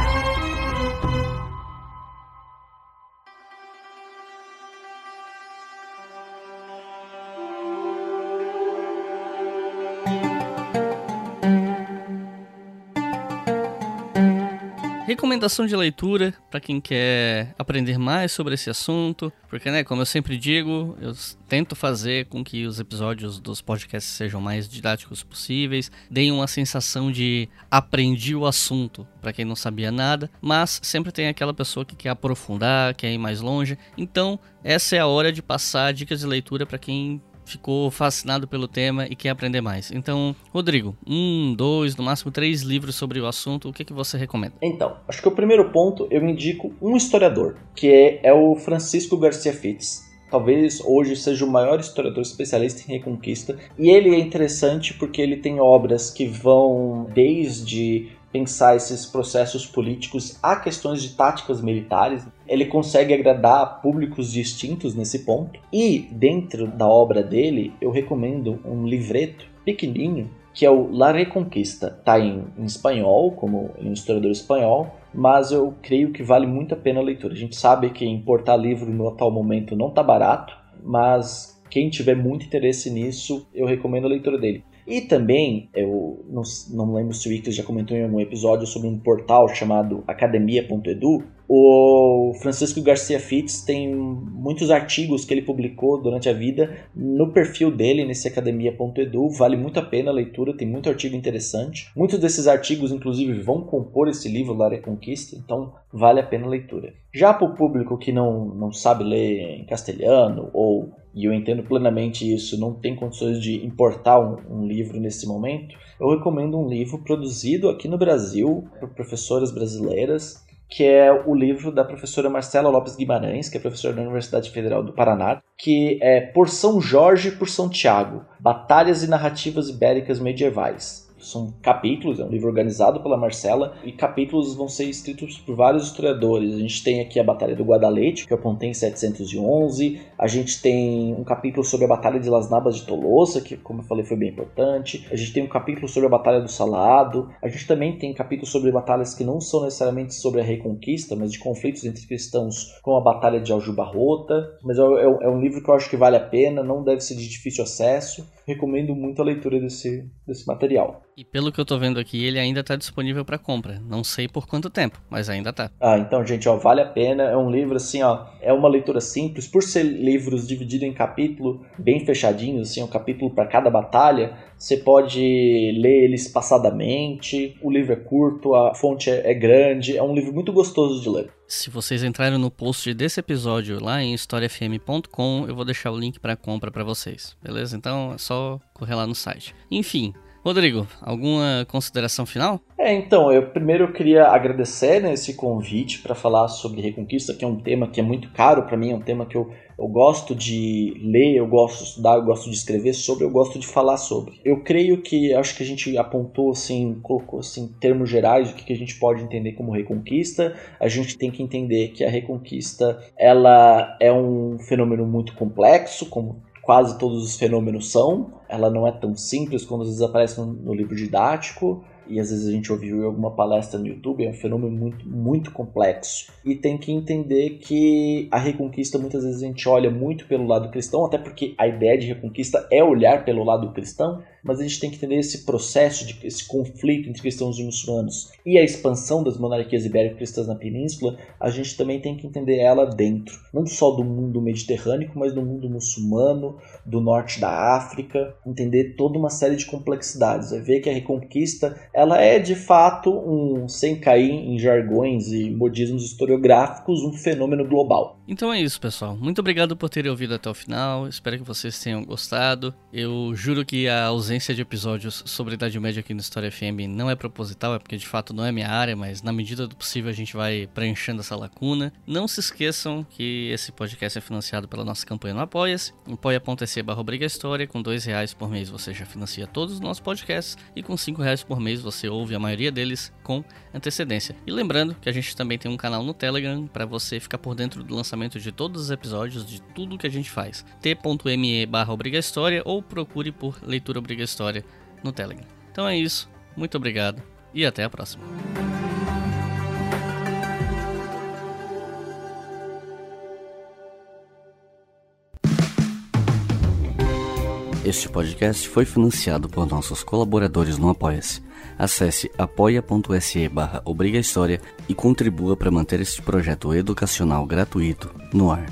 Recomendação de leitura para quem quer aprender mais sobre esse assunto, porque, né, como eu sempre digo, eu tento fazer com que os episódios dos podcasts sejam mais didáticos possíveis, deem uma sensação de aprendi o assunto para quem não sabia nada, mas sempre tem aquela pessoa que quer aprofundar, quer ir mais longe. Então, essa é a hora de passar dicas de leitura para quem ficou fascinado pelo tema e quer aprender mais. Então, Rodrigo, um, dois, no máximo três livros sobre o assunto, o que, que você recomenda? Então, acho que o primeiro ponto eu indico um historiador, que é, é o Francisco Garcia Fitz. Talvez hoje seja o maior historiador especialista em Reconquista. E ele é interessante porque ele tem obras que vão desde pensar esses processos políticos a questões de táticas militares. Ele consegue agradar públicos distintos nesse ponto. E dentro da obra dele, eu recomendo um livreto pequenininho que é o La Reconquista. Está em, em, espanhol, como um historiador espanhol, mas eu creio que vale muito a pena a leitura. A gente sabe que importar livro no atual momento não está barato, mas quem tiver muito interesse nisso, eu recomendo a leitura dele. E também, eu não, não lembro se o Ictus já comentou em algum episódio sobre um portal chamado academia.edu. O Francisco Garcia Fitz tem muitos artigos que ele publicou durante a vida no perfil dele, nesse academia.edu. Vale muito a pena a leitura, tem muito artigo interessante. Muitos desses artigos, inclusive, vão compor esse livro, La Reconquista, então vale a pena a leitura. Já para o público que não, não sabe ler em castelhano, ou, e eu entendo plenamente isso, não tem condições de importar um, um livro nesse momento, eu recomendo um livro produzido aqui no Brasil por professoras brasileiras que é o livro da professora Marcela Lopes Guimarães, que é professora da Universidade Federal do Paraná, que é Por São Jorge e por São Tiago, Batalhas e Narrativas Ibéricas Medievais são capítulos, é um livro organizado pela Marcela, e capítulos vão ser escritos por vários historiadores. A gente tem aqui a Batalha do Guadalete, que eu apontei em 711, a gente tem um capítulo sobre a Batalha de Las Nabas de Tolosa, que, como eu falei, foi bem importante, a gente tem um capítulo sobre a Batalha do Salado, a gente também tem capítulos sobre batalhas que não são necessariamente sobre a Reconquista, mas de conflitos entre cristãos, como a Batalha de Aljubarrota, mas é, é, é um livro que eu acho que vale a pena, não deve ser de difícil acesso, recomendo muito a leitura desse, desse material. E pelo que eu tô vendo aqui, ele ainda tá disponível para compra. Não sei por quanto tempo, mas ainda tá. Ah, então, gente, ó, vale a pena. É um livro assim, ó, é uma leitura simples. Por ser livros divididos em capítulo, bem fechadinhos, assim, um capítulo para cada batalha, você pode ler ele espaçadamente. O livro é curto, a fonte é, é grande, é um livro muito gostoso de ler. Se vocês entrarem no post desse episódio lá em historiafm.com, eu vou deixar o link para compra para vocês. Beleza? Então é só correr lá no site. Enfim, Rodrigo, alguma consideração final? É, então, eu primeiro queria agradecer né, esse convite para falar sobre Reconquista, que é um tema que é muito caro para mim, é um tema que eu, eu gosto de ler, eu gosto de estudar, eu gosto de escrever sobre, eu gosto de falar sobre. Eu creio que, acho que a gente apontou, assim, colocou assim, termos gerais o que, a gente pode entender como Reconquista. A gente tem que entender que a Reconquista, ela é um fenômeno muito complexo, como quase todos os fenômenos são. Ela não é tão simples quando às vezes aparece no livro didático e às vezes a gente ouviu em alguma palestra no YouTube, é um fenômeno muito, muito complexo. E tem que entender que a reconquista muitas vezes a gente olha muito pelo lado cristão, até porque a ideia de reconquista é olhar pelo lado cristão, mas a gente tem que entender esse processo, de, esse conflito entre cristãos e muçulmanos e a expansão das monarquias ibérico-cristãs na península, a gente também tem que entender ela dentro, não só do mundo mediterrâneo, mas do mundo muçulmano, do norte da África, entender toda uma série de complexidades. É ver que a reconquista ela é de fato um, sem cair em jargões e modismos historiográficos, um fenômeno global. Então é isso, pessoal. Muito obrigado por terem ouvido até o final. Espero que vocês tenham gostado. Eu juro que a ausência de episódios sobre Idade Média aqui no História FM não é proposital, é porque de fato não é minha área, mas na medida do possível a gente vai preenchendo essa lacuna. Não se esqueçam que esse podcast é financiado pela nossa campanha no Apoia-se, apoia.se barra História. Com dois reais por mês você já financia todos os nossos podcasts e com cinco reais por mês você ouve a maioria deles com antecedência. E lembrando que a gente também tem um canal no Telegram para você ficar por dentro do lançamento de todos os episódios, de tudo que a gente faz. t.me barra História ou procure por Leitura Obriga História no Telegram. Então é isso, muito obrigado e até a próxima. Este podcast foi financiado por nossos colaboradores no Apoia-se. Acesse apoia.se barra e contribua para manter este projeto educacional gratuito no ar.